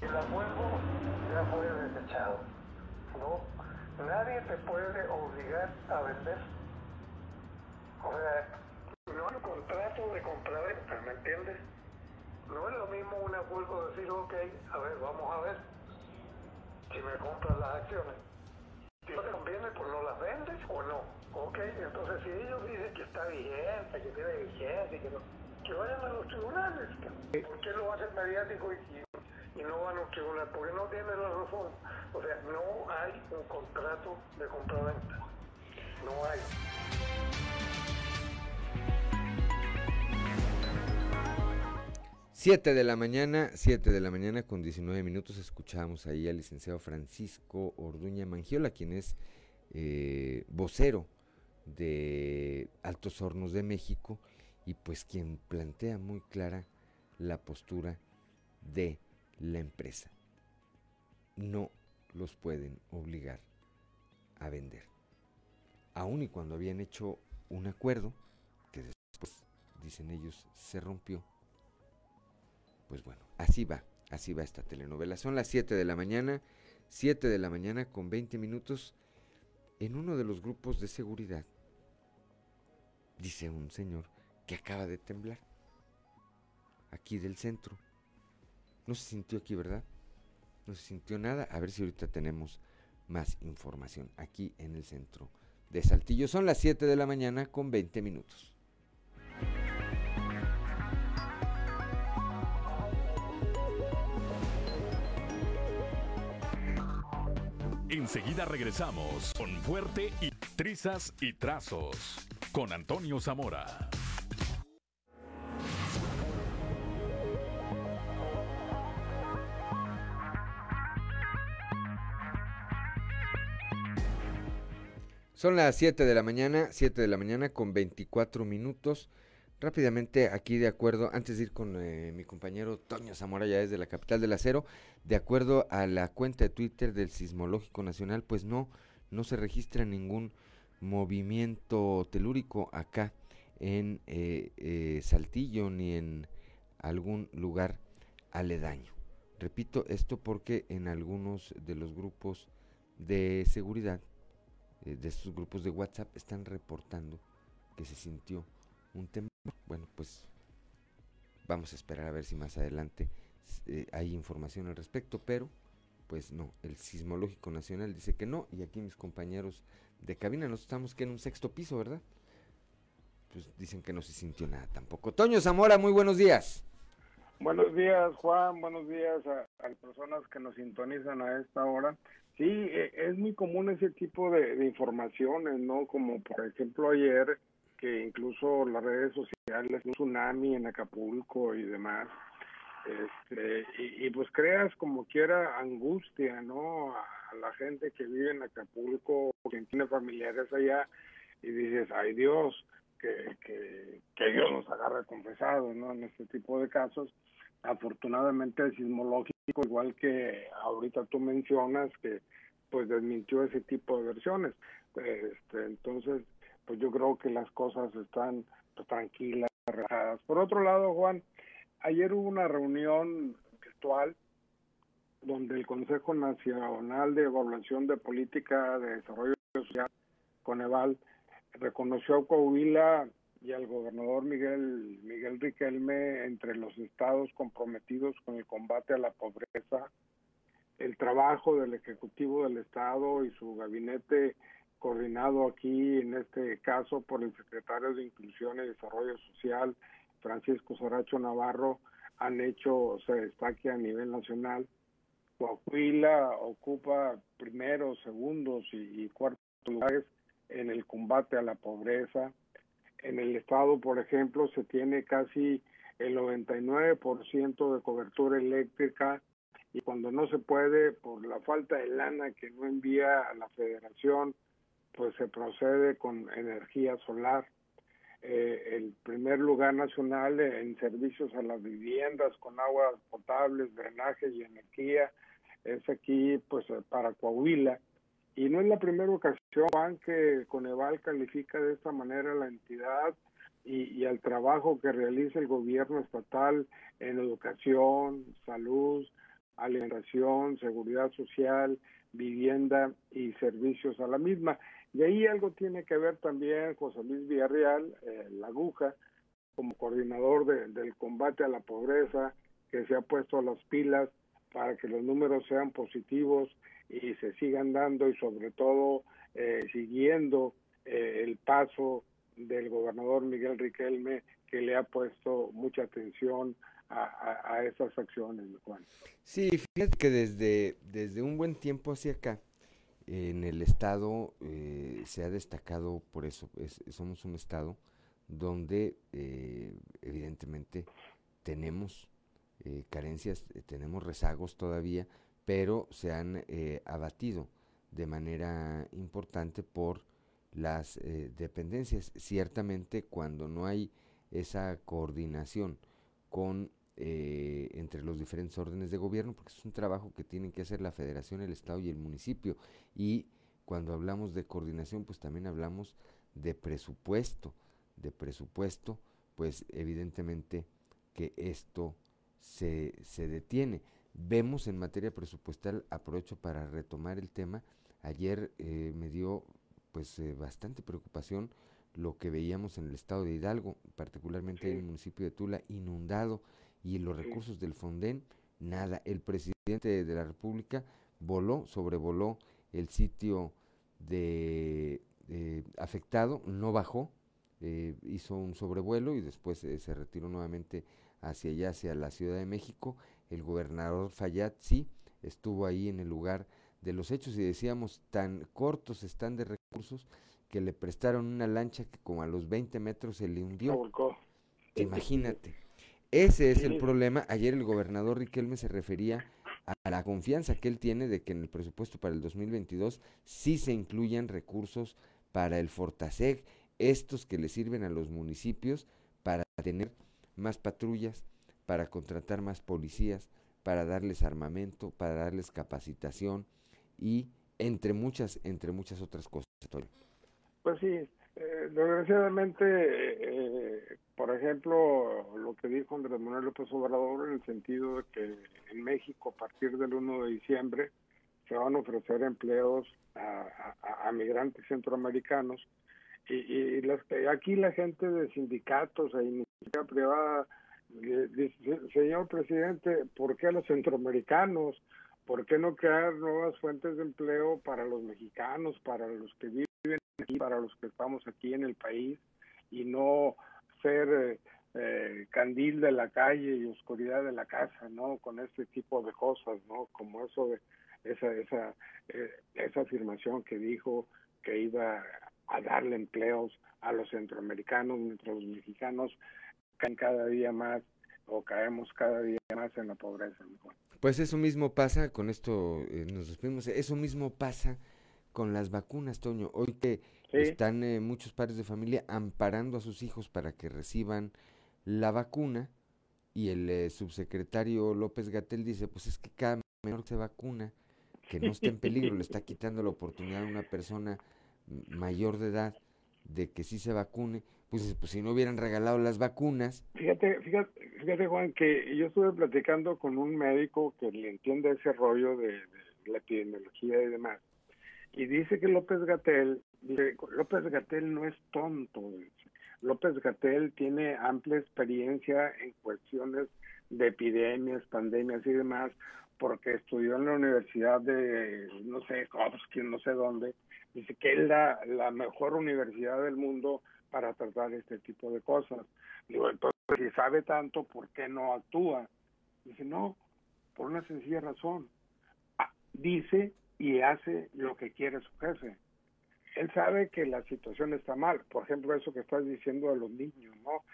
El acuerdo ya fue desechado. No, nadie te puede obligar a vender. O sea, no hay contrato de compra-venta, ¿me entiendes? No es lo mismo un acuerdo decir, ok, a ver, vamos a ver si me compras las acciones. Si no te conviene, pues no las vendes o no. Ok, entonces si ellos dicen que está vigente, que tiene vigencia, que no, que vayan a los tribunales. ¿Por qué lo hacen mediático y, y, no van a los tribunales? Porque no tienen la razón. O sea, no hay un contrato de compraventa. No hay. 7 de la mañana, 7 de la mañana con 19 minutos escuchamos ahí al licenciado Francisco Orduña Mangiola, quien es eh, vocero de Altos Hornos de México y pues quien plantea muy clara la postura de la empresa. no los pueden obligar a vender. Aun y cuando habían hecho un acuerdo, que después, dicen ellos, se rompió. Pues bueno, así va, así va esta telenovela. Son las 7 de la mañana, 7 de la mañana con 20 minutos. En uno de los grupos de seguridad, dice un señor que acaba de temblar, aquí del centro. No se sintió aquí, ¿verdad? No se sintió nada. A ver si ahorita tenemos más información aquí en el centro de Saltillo. Son las 7 de la mañana con 20 minutos. Enseguida regresamos con Fuerte y Trizas y Trazos con Antonio Zamora. Son las 7 de la mañana, 7 de la mañana con 24 minutos. Rápidamente, aquí de acuerdo, antes de ir con eh, mi compañero Toño Zamora, ya desde la capital del acero, de acuerdo a la cuenta de Twitter del Sismológico Nacional, pues no, no se registra ningún movimiento telúrico acá en eh, eh, Saltillo ni en algún lugar aledaño. Repito esto porque en algunos de los grupos de seguridad de estos grupos de WhatsApp están reportando que se sintió un temblor. Bueno, pues vamos a esperar a ver si más adelante eh, hay información al respecto, pero pues no, el Sismológico Nacional dice que no, y aquí mis compañeros de cabina, nos estamos que en un sexto piso, ¿verdad? Pues dicen que no se sintió nada tampoco. Toño Zamora, muy buenos días. Buenos días, Juan. Buenos días a, a personas que nos sintonizan a esta hora. Sí, e, es muy común ese tipo de, informaciones, ¿no? Como por ejemplo ayer, que incluso las redes sociales, un tsunami en Acapulco y demás, este, y, pues creas como quiera angustia, ¿no? A la gente que vive en Acapulco, quien tiene familiares allá, y dices, ay Dios, que, que, que Dios nos agarre confesados, ¿no? En este tipo de casos. Afortunadamente el sismológico, igual que ahorita tú mencionas, que pues desmintió ese tipo de versiones. Este, entonces, pues yo creo que las cosas están pues, tranquilas, relajadas. Por otro lado, Juan, ayer hubo una reunión virtual donde el Consejo Nacional de Evaluación de Política de Desarrollo Social, Coneval, reconoció a Coahuila y al gobernador Miguel, Miguel Riquelme entre los estados comprometidos con el combate a la pobreza. El trabajo del Ejecutivo del Estado y su gabinete coordinado aquí, en este caso, por el secretario de Inclusión y Desarrollo Social, Francisco Soracho Navarro, han hecho, se destaque a nivel nacional. Coahuila ocupa primeros, segundos y, y cuartos lugares en el combate a la pobreza en el estado, por ejemplo, se tiene casi el 99% de cobertura eléctrica y cuando no se puede, por la falta de lana que no envía a la federación, pues se procede con energía solar. Eh, el primer lugar nacional en servicios a las viviendas con aguas potables, drenaje y energía es aquí, pues para Coahuila y no es la primera ocasión, que Coneval califica de esta manera la entidad y, y al trabajo que realiza el gobierno estatal en educación, salud, alimentación, seguridad social, vivienda y servicios a la misma. Y ahí algo tiene que ver también José Luis Villarreal, eh, la aguja, como coordinador del combate a la pobreza, que se ha puesto a las pilas para que los números sean positivos y se sigan dando y sobre todo eh, siguiendo eh, el paso del gobernador Miguel Riquelme que le ha puesto mucha atención a, a, esas acciones. Sí, fíjate que desde, desde un buen tiempo hacia acá, en el estado eh, se ha destacado por eso, somos un estado donde evidentemente tenemos carencias, tenemos rezagos todavía, pero se han eh, abatido de manera importante por las eh, dependencias. Ciertamente cuando no hay esa coordinación con eh, entre los diferentes órdenes de gobierno, porque es un trabajo que tienen que hacer la federación, el estado y el municipio. Y cuando hablamos de coordinación, pues también hablamos de presupuesto, de presupuesto, pues evidentemente que esto se, se detiene. Vemos en materia presupuestal, aprovecho para retomar el tema, ayer eh, me dio pues eh, bastante preocupación lo que veíamos en el estado de Hidalgo, particularmente en el municipio de Tula, inundado, y los recursos del Fonden, nada. El presidente de la República voló, sobrevoló el sitio de afectado, no bajó, eh, hizo un sobrevuelo y después eh, se retiró nuevamente hacia allá, hacia la Ciudad de México. El gobernador Fayad sí estuvo ahí en el lugar de los hechos y decíamos, tan cortos están de recursos que le prestaron una lancha que como a los 20 metros se le hundió. Imagínate. Ese es el problema. Ayer el gobernador Riquelme se refería a la confianza que él tiene de que en el presupuesto para el 2022 sí se incluyan recursos para el Fortaseg, estos que le sirven a los municipios para tener más patrullas, para contratar más policías, para darles armamento, para darles capacitación y entre muchas, entre muchas otras cosas. Pues sí, eh, desgraciadamente, eh, por ejemplo, lo que dijo Andrés Manuel López Obrador en el sentido de que en México a partir del 1 de diciembre se van a ofrecer empleos a, migrantes centroamericanos y, y las, aquí la gente de sindicatos e iniciativa privada dice, señor presidente, ¿por qué a los centroamericanos? ¿Por qué no crear nuevas fuentes de empleo para los mexicanos, para los que viven aquí, para los que estamos aquí en el país y no ser eh, candil de la calle y oscuridad de la casa, ¿no? Con este tipo de cosas, ¿no? Como eso de esa esa eh, esa afirmación que dijo que iba a darle empleos a los centroamericanos mientras los mexicanos caen cada día más o caemos cada día más en la pobreza. Pues eso mismo pasa, con esto eh, nos despedimos, eso mismo pasa con las vacunas, Toño. Hoy que están eh, muchos padres de familia amparando a sus hijos para que reciban la vacuna y el eh, subsecretario López Gatel dice, pues es que cada menor que se vacuna, que no está en peligro, le está quitando la oportunidad a una persona mayor de edad de que sí se vacune, pues, pues si no hubieran regalado las vacunas. Fíjate, fíjate, fíjate Juan, que yo estuve platicando con un médico que le entiende ese rollo de, la epidemiología y demás, y dice que López Gatel, López Gatel no es tonto, López Gatel tiene amplia experiencia en cuestiones de epidemias, pandemias y demás, porque estudió en la universidad de, no sé, Hopkins, no sé dónde, dice que es la, mejor universidad del mundo para tratar este tipo de cosas. Digo, entonces, si sabe tanto, ¿por qué no actúa? Dice, no, por una sencilla razón. Ah, dice y hace lo que quiere su jefe. Él sabe que la situación está mal. Por ejemplo, eso que estás diciendo a los niños, ¿no?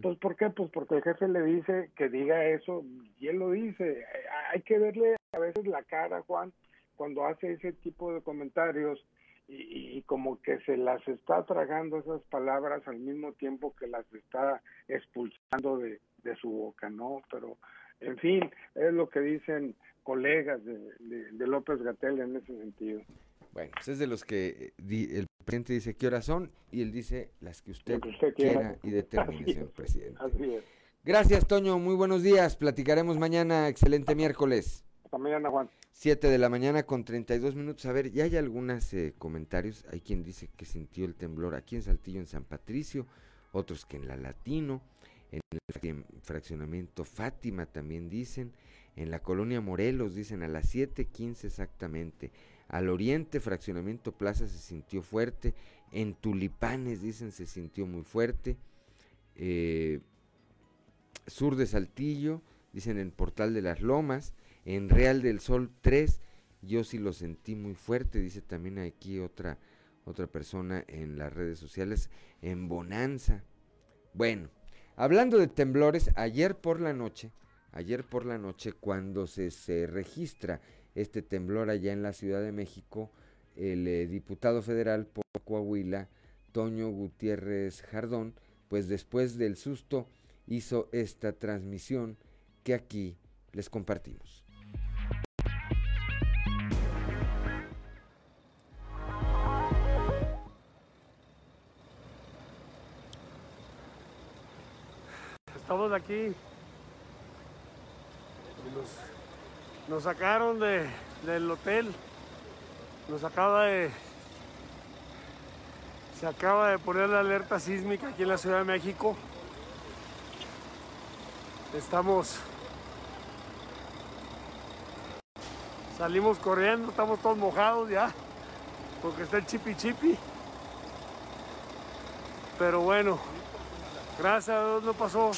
Pues, ¿por qué? Pues porque el jefe le dice que diga eso y él lo dice. Hay que verle a veces la cara, Juan, cuando hace ese tipo de comentarios y, como que se las está tragando esas palabras al mismo tiempo que las está expulsando de, su boca, ¿no? Pero, en fin, es lo que dicen colegas de, López Gatel en ese sentido. Bueno, pues es de los que eh, el presidente dice qué horas son y él dice las que usted, quiera. y determine, señor presidente. Así es. Gracias, Toño. Muy buenos días. Platicaremos mañana. Excelente miércoles. Hasta mañana, Juan. 7 de la mañana con 32 minutos. A ver, ya hay algunos eh, comentarios. Hay quien dice que sintió el temblor aquí en Saltillo, en San Patricio. Otros que en la Latino. En el fraccionamiento Fátima también dicen. En la colonia Morelos dicen a las 7.15 exactamente. Al oriente, fraccionamiento Plaza se sintió fuerte. En Tulipanes dicen se sintió muy fuerte. Eh, sur de Saltillo, dicen en Portal de las Lomas en Real del Sol 3, yo sí lo sentí muy fuerte, dice también aquí otra, otra persona en las redes sociales, en Bonanza. Bueno, hablando de temblores, ayer por la noche, ayer por la noche, cuando se, se registra este temblor allá en la Ciudad de México, el eh, diputado federal por Coahuila, Toño Gutiérrez Jardón, pues después del susto hizo esta transmisión que aquí les compartimos. Aquí. Nos, sacaron de, del hotel. Nos acaba de. Se acaba de poner la alerta sísmica aquí en la Ciudad de México. Estamos. Salimos corriendo, estamos todos mojados ya. Porque está el chipi chipi. Pero bueno, gracias a Dios no pasó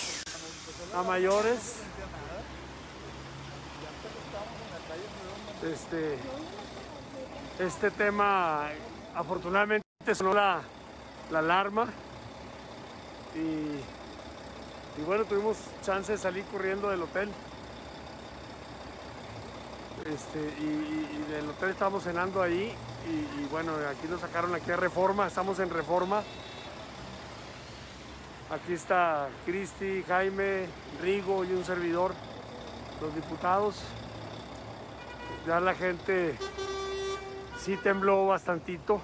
a mayores. Este, este tema afortunadamente sonó la, la alarma y, y bueno, tuvimos chance de salir corriendo del hotel. Este, y, del hotel estábamos cenando ahí y, y bueno, aquí nos sacaron aquí a Reforma, estamos en Reforma. Aquí está Cristi, Jaime, Rigo y un servidor, los diputados. Ya la gente sí tembló bastantito.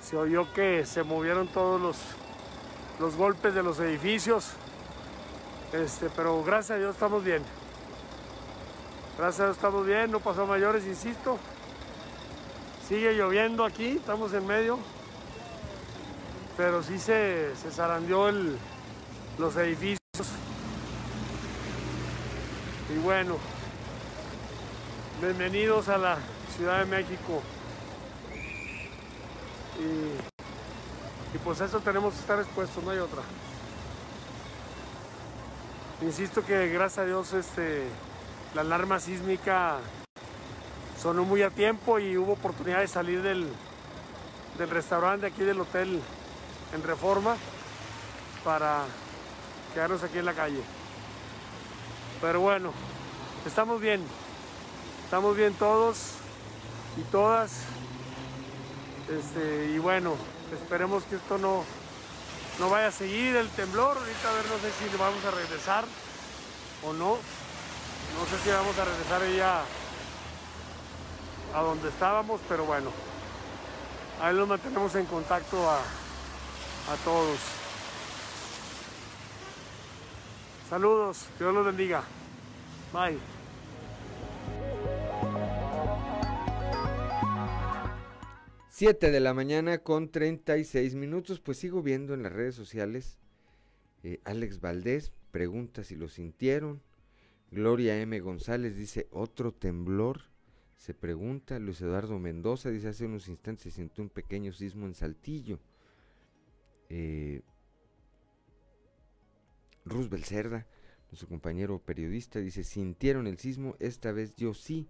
Se oyó que se movieron todos los, los golpes de los edificios. Este, pero gracias a Dios estamos bien. Gracias a Dios estamos bien, no pasó mayores, insisto. Sigue lloviendo aquí, estamos en medio pero sí se, se zarandeó el- los edificios. Y bueno, bienvenidos a la Ciudad de México. Y, y pues eso tenemos que estar expuestos, no hay otra. Insisto que gracias a Dios este, la alarma sísmica sonó muy a tiempo y hubo oportunidad de salir del, del restaurante aquí del hotel en Reforma para quedarnos aquí en la calle. Pero bueno, estamos bien, estamos bien todos y todas. Este, y bueno, esperemos que esto no, no vaya a seguir el temblor. Ahorita a ver, no sé si vamos a regresar o no. No sé si vamos a regresar ya a donde estábamos, pero bueno, ahí nos mantenemos en contacto a, a todos. Saludos, Dios los bendiga. Bye. Siete de la mañana con 36 minutos, pues sigo viendo en las redes sociales. eh, Alex Valdés pregunta si lo sintieron. Gloria M. González dice, otro temblor. Se pregunta. Luis Eduardo Mendoza dice, hace unos instantes se sintió un pequeño sismo en Saltillo. Eh, Roosevelt Cerda, nuestro compañero periodista, dice, sintieron el sismo, esta vez yo sí,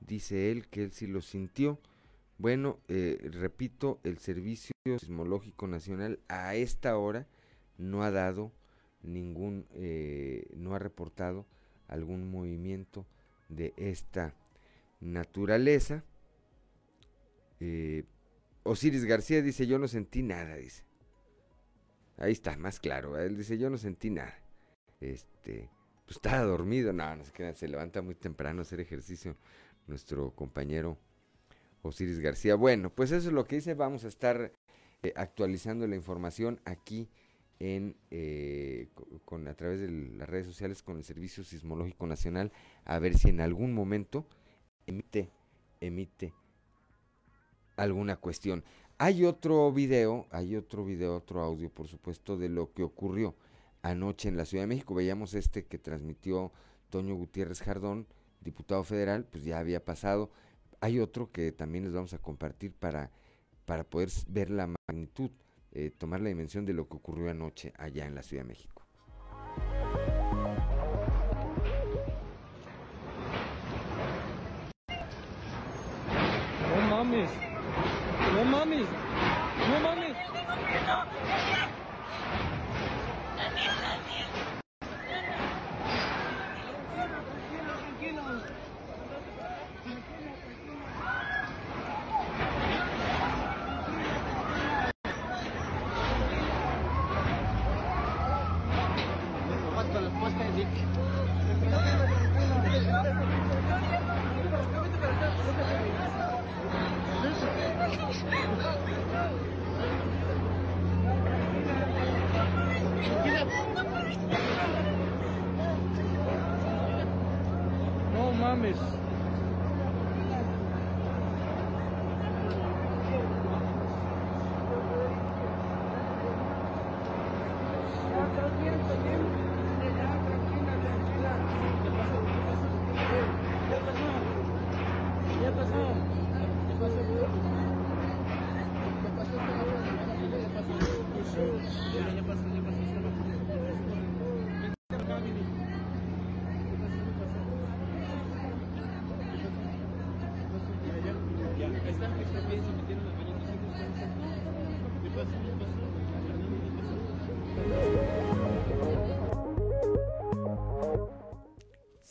dice él que él sí lo sintió. Bueno, eh, repito, el Servicio Sismológico Nacional a esta hora no ha dado ningún, eh, no ha reportado algún movimiento de esta naturaleza. Eh, Osiris García dice, yo no sentí nada, dice. Ahí está, más claro. Él dice, yo no sentí nada. Este, pues estaba dormido. No, no se crean, se levanta muy temprano a hacer ejercicio nuestro compañero Osiris García. Bueno, pues eso es lo que dice. Vamos a estar eh, actualizando la información aquí en eh, co- con a través de las redes sociales con el Servicio Sismológico Nacional a ver si en algún momento emite emite alguna cuestión. Hay otro video, hay otro video, otro audio, por supuesto, de lo que ocurrió anoche en la Ciudad de México. Veíamos este que transmitió Toño Gutiérrez Jardón, diputado federal, pues ya había pasado. Hay otro que también les vamos a compartir para, para poder ver la magnitud, eh, tomar la dimensión de lo que ocurrió anoche allá en la Ciudad de México. No mames.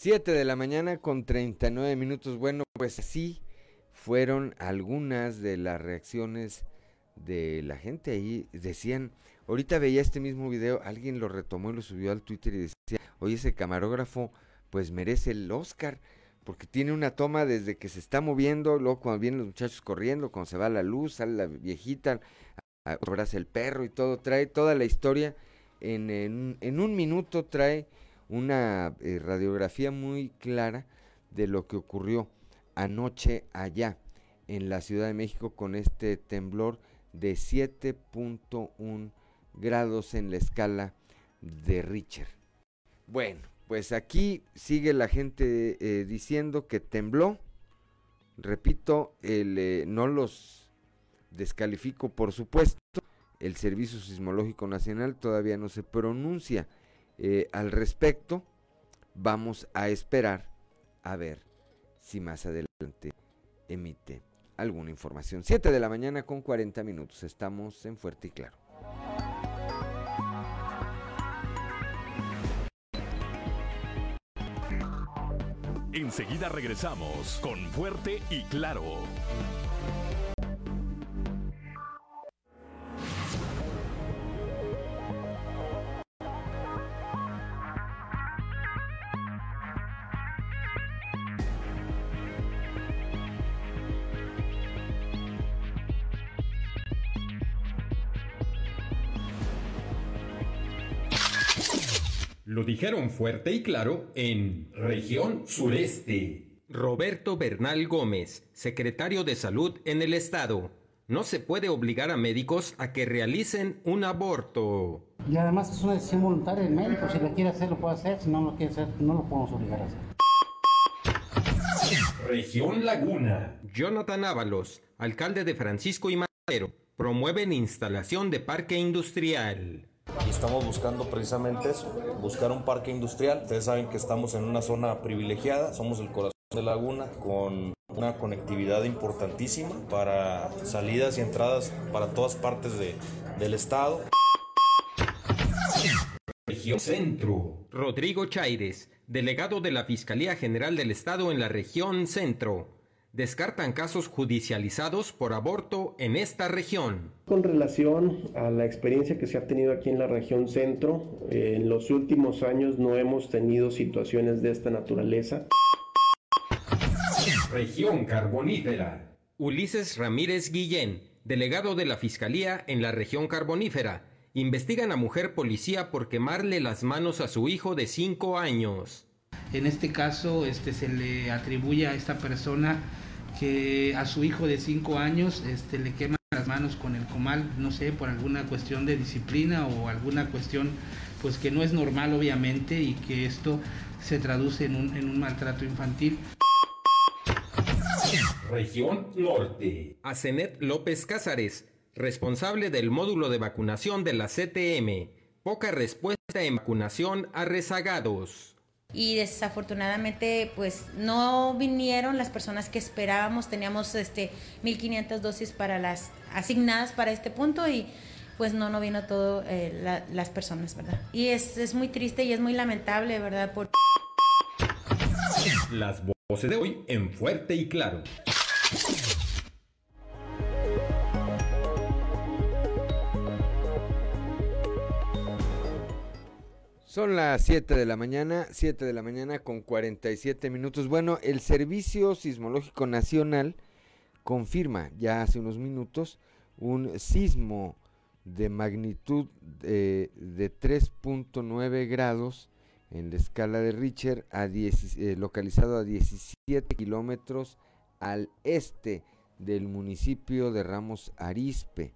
7 de la mañana con 39 minutos. Bueno, pues así fueron algunas de las reacciones de la gente ahí. Decían, ahorita veía este mismo video, alguien lo retomó y lo subió al Twitter y decía, oye, ese camarógrafo pues merece el Oscar, porque tiene una toma desde que se está moviendo, luego cuando vienen los muchachos corriendo, cuando se va la luz, sale la viejita, abraza el perro y todo, trae toda la historia en, en, en un minuto, trae una eh, radiografía muy clara de lo que ocurrió anoche allá en la Ciudad de México con este temblor de 7.1 grados en la escala de Richter. Bueno, pues aquí sigue la gente eh, diciendo que tembló. Repito, eh, no los descalifico por supuesto. El Servicio Sismológico Nacional todavía no se pronuncia eh, al respecto. Vamos a esperar a ver si más adelante emite alguna información. 7 de la mañana con 40 minutos. Estamos en Fuerte y Claro. Enseguida regresamos con Fuerte y Claro. Lo dijeron fuerte y claro en región sureste. Roberto Bernal Gómez, secretario de Salud en el Estado. No se puede obligar a médicos a que realicen un aborto. Y además es una decisión voluntaria del médico. Si lo quiere hacer, lo puede hacer. Si no lo quiere hacer, no lo podemos obligar a hacer. Región Laguna. Jonathan Ábalos, alcalde de Francisco y Madero, promueven instalación de parque industrial. Y estamos buscando precisamente eso, buscar un parque industrial. Ustedes saben que estamos en una zona privilegiada, somos el corazón de Laguna, con una conectividad importantísima para salidas y entradas para todas partes de, del estado. Región Centro. Rodrigo Chaires, delegado de la Fiscalía General del Estado en la región Centro. Descartan casos judicializados por aborto en esta región. Con relación a la experiencia que se ha tenido aquí en la región centro, eh, en los últimos años no hemos tenido situaciones de esta naturaleza. Región Carbonífera. Ulises Ramírez Guillén, delegado de la Fiscalía en la región carbonífera, investigan a mujer policía por quemarle las manos a su hijo de 5 años. En este caso este, se le atribuye a esta persona que a su hijo de 5 años este, le quema las manos con el comal, no sé, por alguna cuestión de disciplina o alguna cuestión pues que no es normal obviamente y que esto se traduce en un, en un maltrato infantil. Región Norte. Asenet López Cázares, responsable del módulo de vacunación de la CTM. Poca respuesta en vacunación a rezagados y desafortunadamente pues no vinieron las personas que esperábamos, teníamos este 1500 dosis para las asignadas para este punto y pues no, no vino todo eh, la, las personas, ¿verdad? Y es, es muy triste y es muy lamentable, ¿verdad? Por... Las voces de hoy en fuerte y claro. Son las 7 de la mañana, 7 de la mañana con 47 minutos. Bueno, el Servicio Sismológico Nacional confirma ya hace unos minutos un sismo de magnitud de, de 3.9 grados en la escala de Richter, a eh, localizado a 17 kilómetros al este del municipio de Ramos Arispe.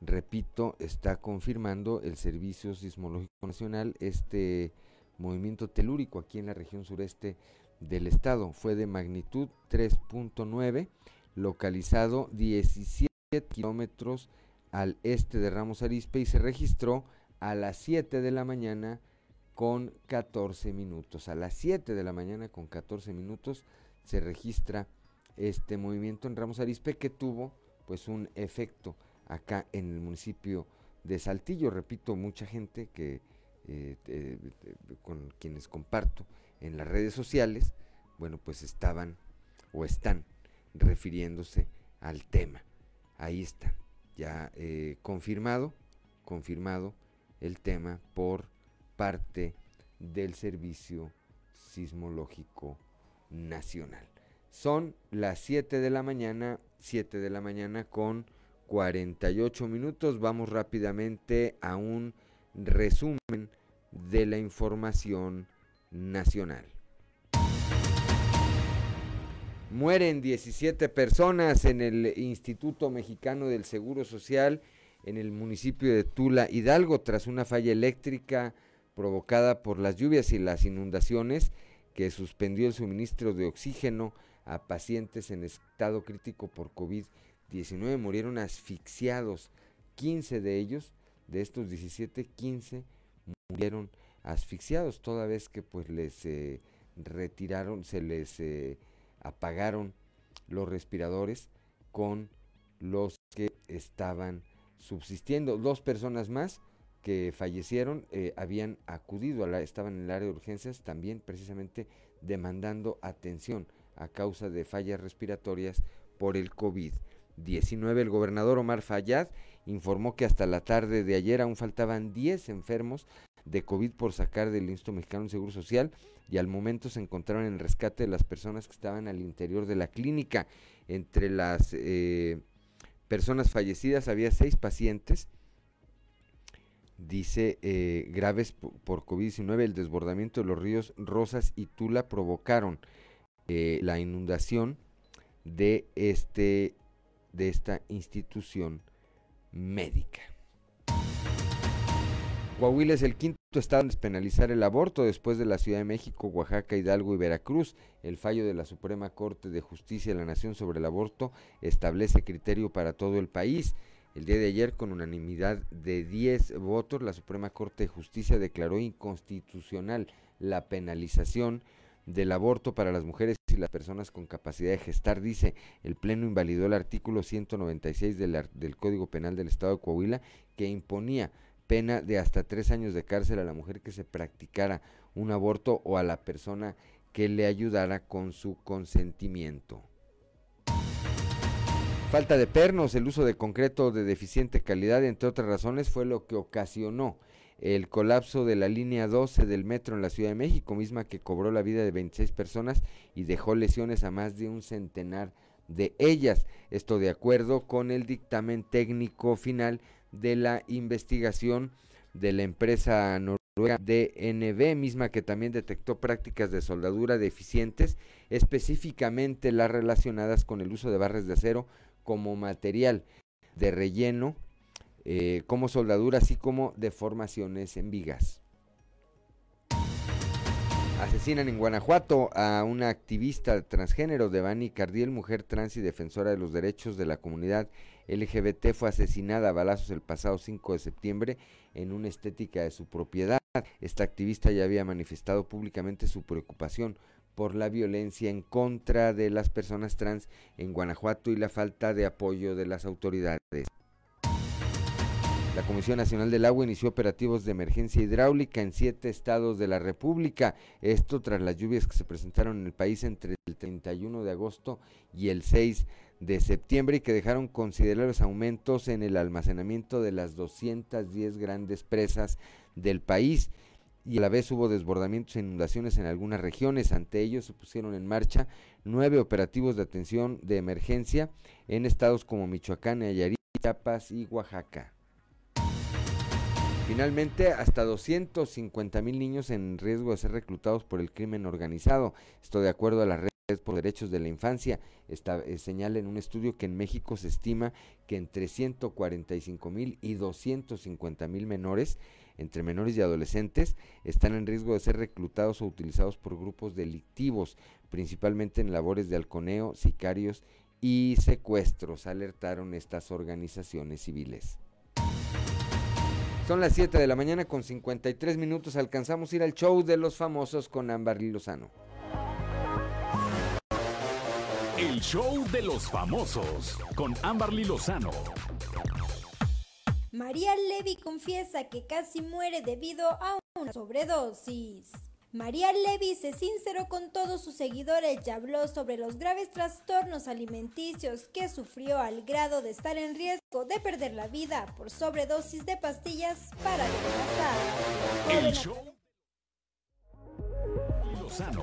Repito, está confirmando el Servicio Sismológico Nacional este movimiento telúrico aquí en la región sureste del estado. Fue de magnitud 3.9, localizado 17 kilómetros al este de Ramos Arispe y se registró a las 7 de la mañana con 14 minutos. A las 7 de la mañana con 14 minutos se registra este movimiento en Ramos Arispe que tuvo pues un efecto acá en el municipio de Saltillo. Repito, mucha gente que eh, con quienes comparto en las redes sociales, bueno, pues estaban o están refiriéndose al tema. Ahí está, ya eh, confirmado, confirmado el tema por parte del Servicio Sismológico Nacional. Son las 7 de la mañana, 7 de la mañana con 48 minutos. Vamos rápidamente a un resumen de la información nacional. Mueren 17 personas en el Instituto Mexicano del Seguro Social en el municipio de Tula, Hidalgo, tras una falla eléctrica provocada por las lluvias y las inundaciones que suspendió el suministro de oxígeno a pacientes en estado crítico por COVID-19. Murieron asfixiados. 15 de ellos, de estos 17, 15 murieron asfixiados, toda vez que pues les eh, retiraron, se les eh, apagaron los respiradores con los que estaban subsistiendo. Dos personas más que fallecieron eh, habían acudido, a la, estaban en el área de urgencias también precisamente demandando atención a causa de fallas respiratorias por el COVID-19. El gobernador Omar Fayad informó que hasta la tarde de ayer aún faltaban 10 enfermos de COVID por sacar del Instituto Mexicano de Seguro Social y al momento se encontraron en rescate de las personas que estaban al interior de la clínica. Entre las eh, personas fallecidas había seis pacientes dice eh, graves por COVID-19, el desbordamiento de los ríos Rosas y Tula provocaron eh, la inundación de este de esta institución médica. Coahuila es el quinto estado en despenalizar el aborto después de la Ciudad de México, Oaxaca, Hidalgo y Veracruz. El fallo de la Suprema Corte de Justicia de la Nación sobre el aborto establece criterio para todo el país. El día de ayer, con unanimidad de 10 votos, la Suprema Corte de Justicia declaró inconstitucional la penalización del aborto para las mujeres y las personas con capacidad de gestar. Dice, el Pleno invalidó el artículo 196 del, del Código Penal del Estado de Coahuila que imponía pena de hasta tres años de cárcel a la mujer que se practicara un aborto o a la persona que le ayudara con su consentimiento. Falta de pernos, el uso de concreto de deficiente calidad, entre otras razones, fue lo que ocasionó el colapso de la línea 12 del metro en la Ciudad de México, misma que cobró la vida de 26 personas y dejó lesiones a más de un centenar de ellas. Esto de acuerdo con el dictamen técnico final de la investigación de la empresa noruega DNB, misma que también detectó prácticas de soldadura deficientes, específicamente las relacionadas con el uso de barras de acero como material de relleno, eh, como soldadura, así como deformaciones en vigas. Asesinan en Guanajuato a una activista transgénero, Devani Cardiel, mujer trans y defensora de los derechos de la comunidad LGBT, fue asesinada a balazos el pasado 5 de septiembre en una estética de su propiedad. Esta activista ya había manifestado públicamente su preocupación por la violencia en contra de las personas trans en Guanajuato y la falta de apoyo de las autoridades. La Comisión Nacional del Agua inició operativos de emergencia hidráulica en siete estados de la República, esto tras las lluvias que se presentaron en el país entre el 31 de agosto y el 6 de septiembre y que dejaron considerables aumentos en el almacenamiento de las 210 grandes presas del país y a la vez hubo desbordamientos e inundaciones en algunas regiones. Ante ello se pusieron en marcha nueve operativos de atención de emergencia en estados como Michoacán, Nayarit, Chiapas y Oaxaca. Finalmente, hasta 250 mil niños en riesgo de ser reclutados por el crimen organizado. Esto de acuerdo a la red por Derechos de la Infancia. Esta, eh, señala en un estudio que en México se estima que entre 145 mil y 250 mil menores, entre menores y adolescentes, están en riesgo de ser reclutados o utilizados por grupos delictivos, principalmente en labores de halconeo, sicarios y secuestros, alertaron estas organizaciones civiles. Son las 7 de la mañana con 53 minutos. Alcanzamos a ir al show de los famosos con Ámbar Lozano. El show de los famosos con Amberly Lozano. María Levy confiesa que casi muere debido a una sobredosis. María Levy se sinceró con todos sus seguidores y habló sobre los graves trastornos alimenticios que sufrió al grado de estar en riesgo de perder la vida por sobredosis de pastillas para adelgazar. El show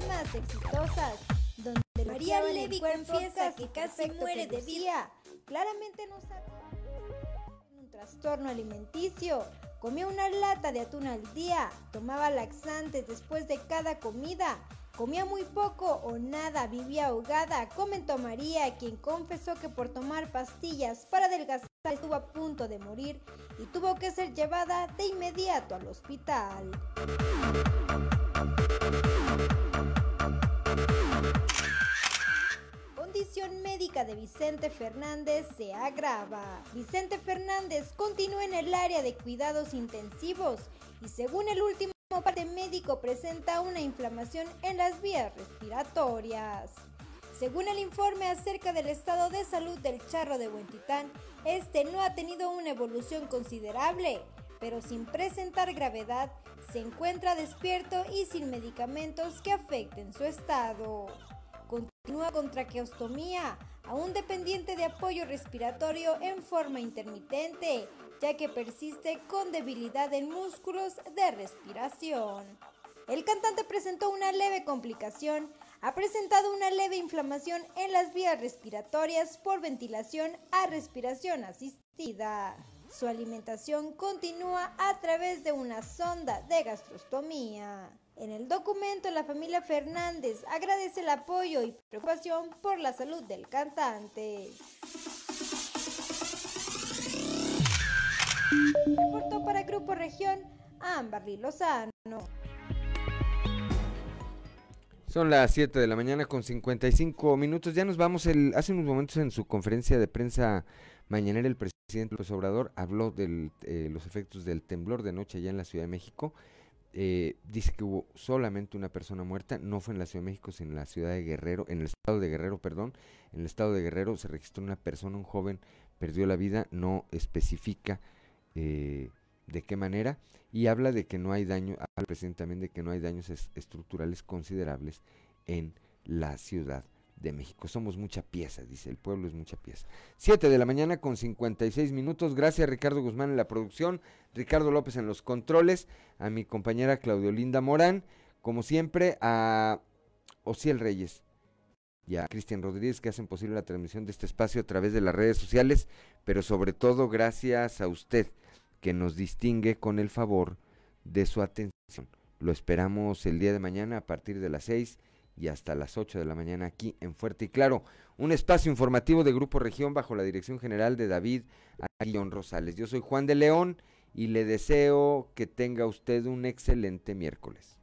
más exitosas, donde María Levy confiesa que casi muere de vida. Claramente no sabe un trastorno alimenticio. Comía una lata de atún al día, tomaba laxantes después de cada comida, comía muy poco o nada, vivía ahogada, comentó María, quien confesó que por tomar pastillas para adelgazar estuvo a punto de morir y tuvo que ser llevada de inmediato al hospital. Condición médica de Vicente Fernández se agrava. Vicente Fernández continúa en el área de cuidados intensivos y según el último parte médico presenta una inflamación en las vías respiratorias. Según el informe acerca del estado de salud del charro de Huentitán, este no ha tenido una evolución considerable, pero sin presentar gravedad, se encuentra despierto y sin medicamentos que afecten su estado. Continúa con traqueostomía, aún dependiente de apoyo respiratorio en forma intermitente, ya que persiste con debilidad en músculos de respiración. El cantante presentó una leve complicación, ha presentado una leve inflamación en las vías respiratorias por ventilación a respiración asistida. Su alimentación continúa a través de una sonda de gastrostomía. En el documento, la familia Fernández agradece el apoyo y preocupación por la salud del cantante. Reportó para Grupo Región Amberly Lozano. Son las 7 de la mañana con 55 minutos. Ya nos vamos. El, hace unos momentos en su conferencia de prensa mañanera el presidente López Obrador habló de eh, los efectos del temblor de noche allá en la Ciudad de México eh, dice que hubo solamente una persona muerta, no fue en la Ciudad de México, sino en la ciudad de Guerrero, en el estado de Guerrero, perdón, en el estado de Guerrero se registró una persona, un joven, perdió la vida, no especifica eh, de qué manera, y habla de que no hay daño, habla también de que no hay daños estructurales considerables en la ciudad de México. Somos mucha pieza, dice el pueblo es mucha pieza. Siete de la mañana con 56 minutos. Gracias Ricardo Guzmán en la producción, Ricardo López en los controles, a mi compañera Claudio Linda Morán, como siempre a Ociel Reyes y a Cristian Rodríguez que hacen posible la transmisión de este espacio a través de las redes sociales, pero sobre todo gracias a usted que nos distingue con el favor de su atención. Lo esperamos el día de mañana a partir de las 6 y hasta las 8 de la mañana aquí en Fuerte y Claro. Un espacio informativo de Grupo Región bajo la dirección general de David Aguillón Rosales. Yo soy Juan de León y le deseo que tenga usted un excelente miércoles.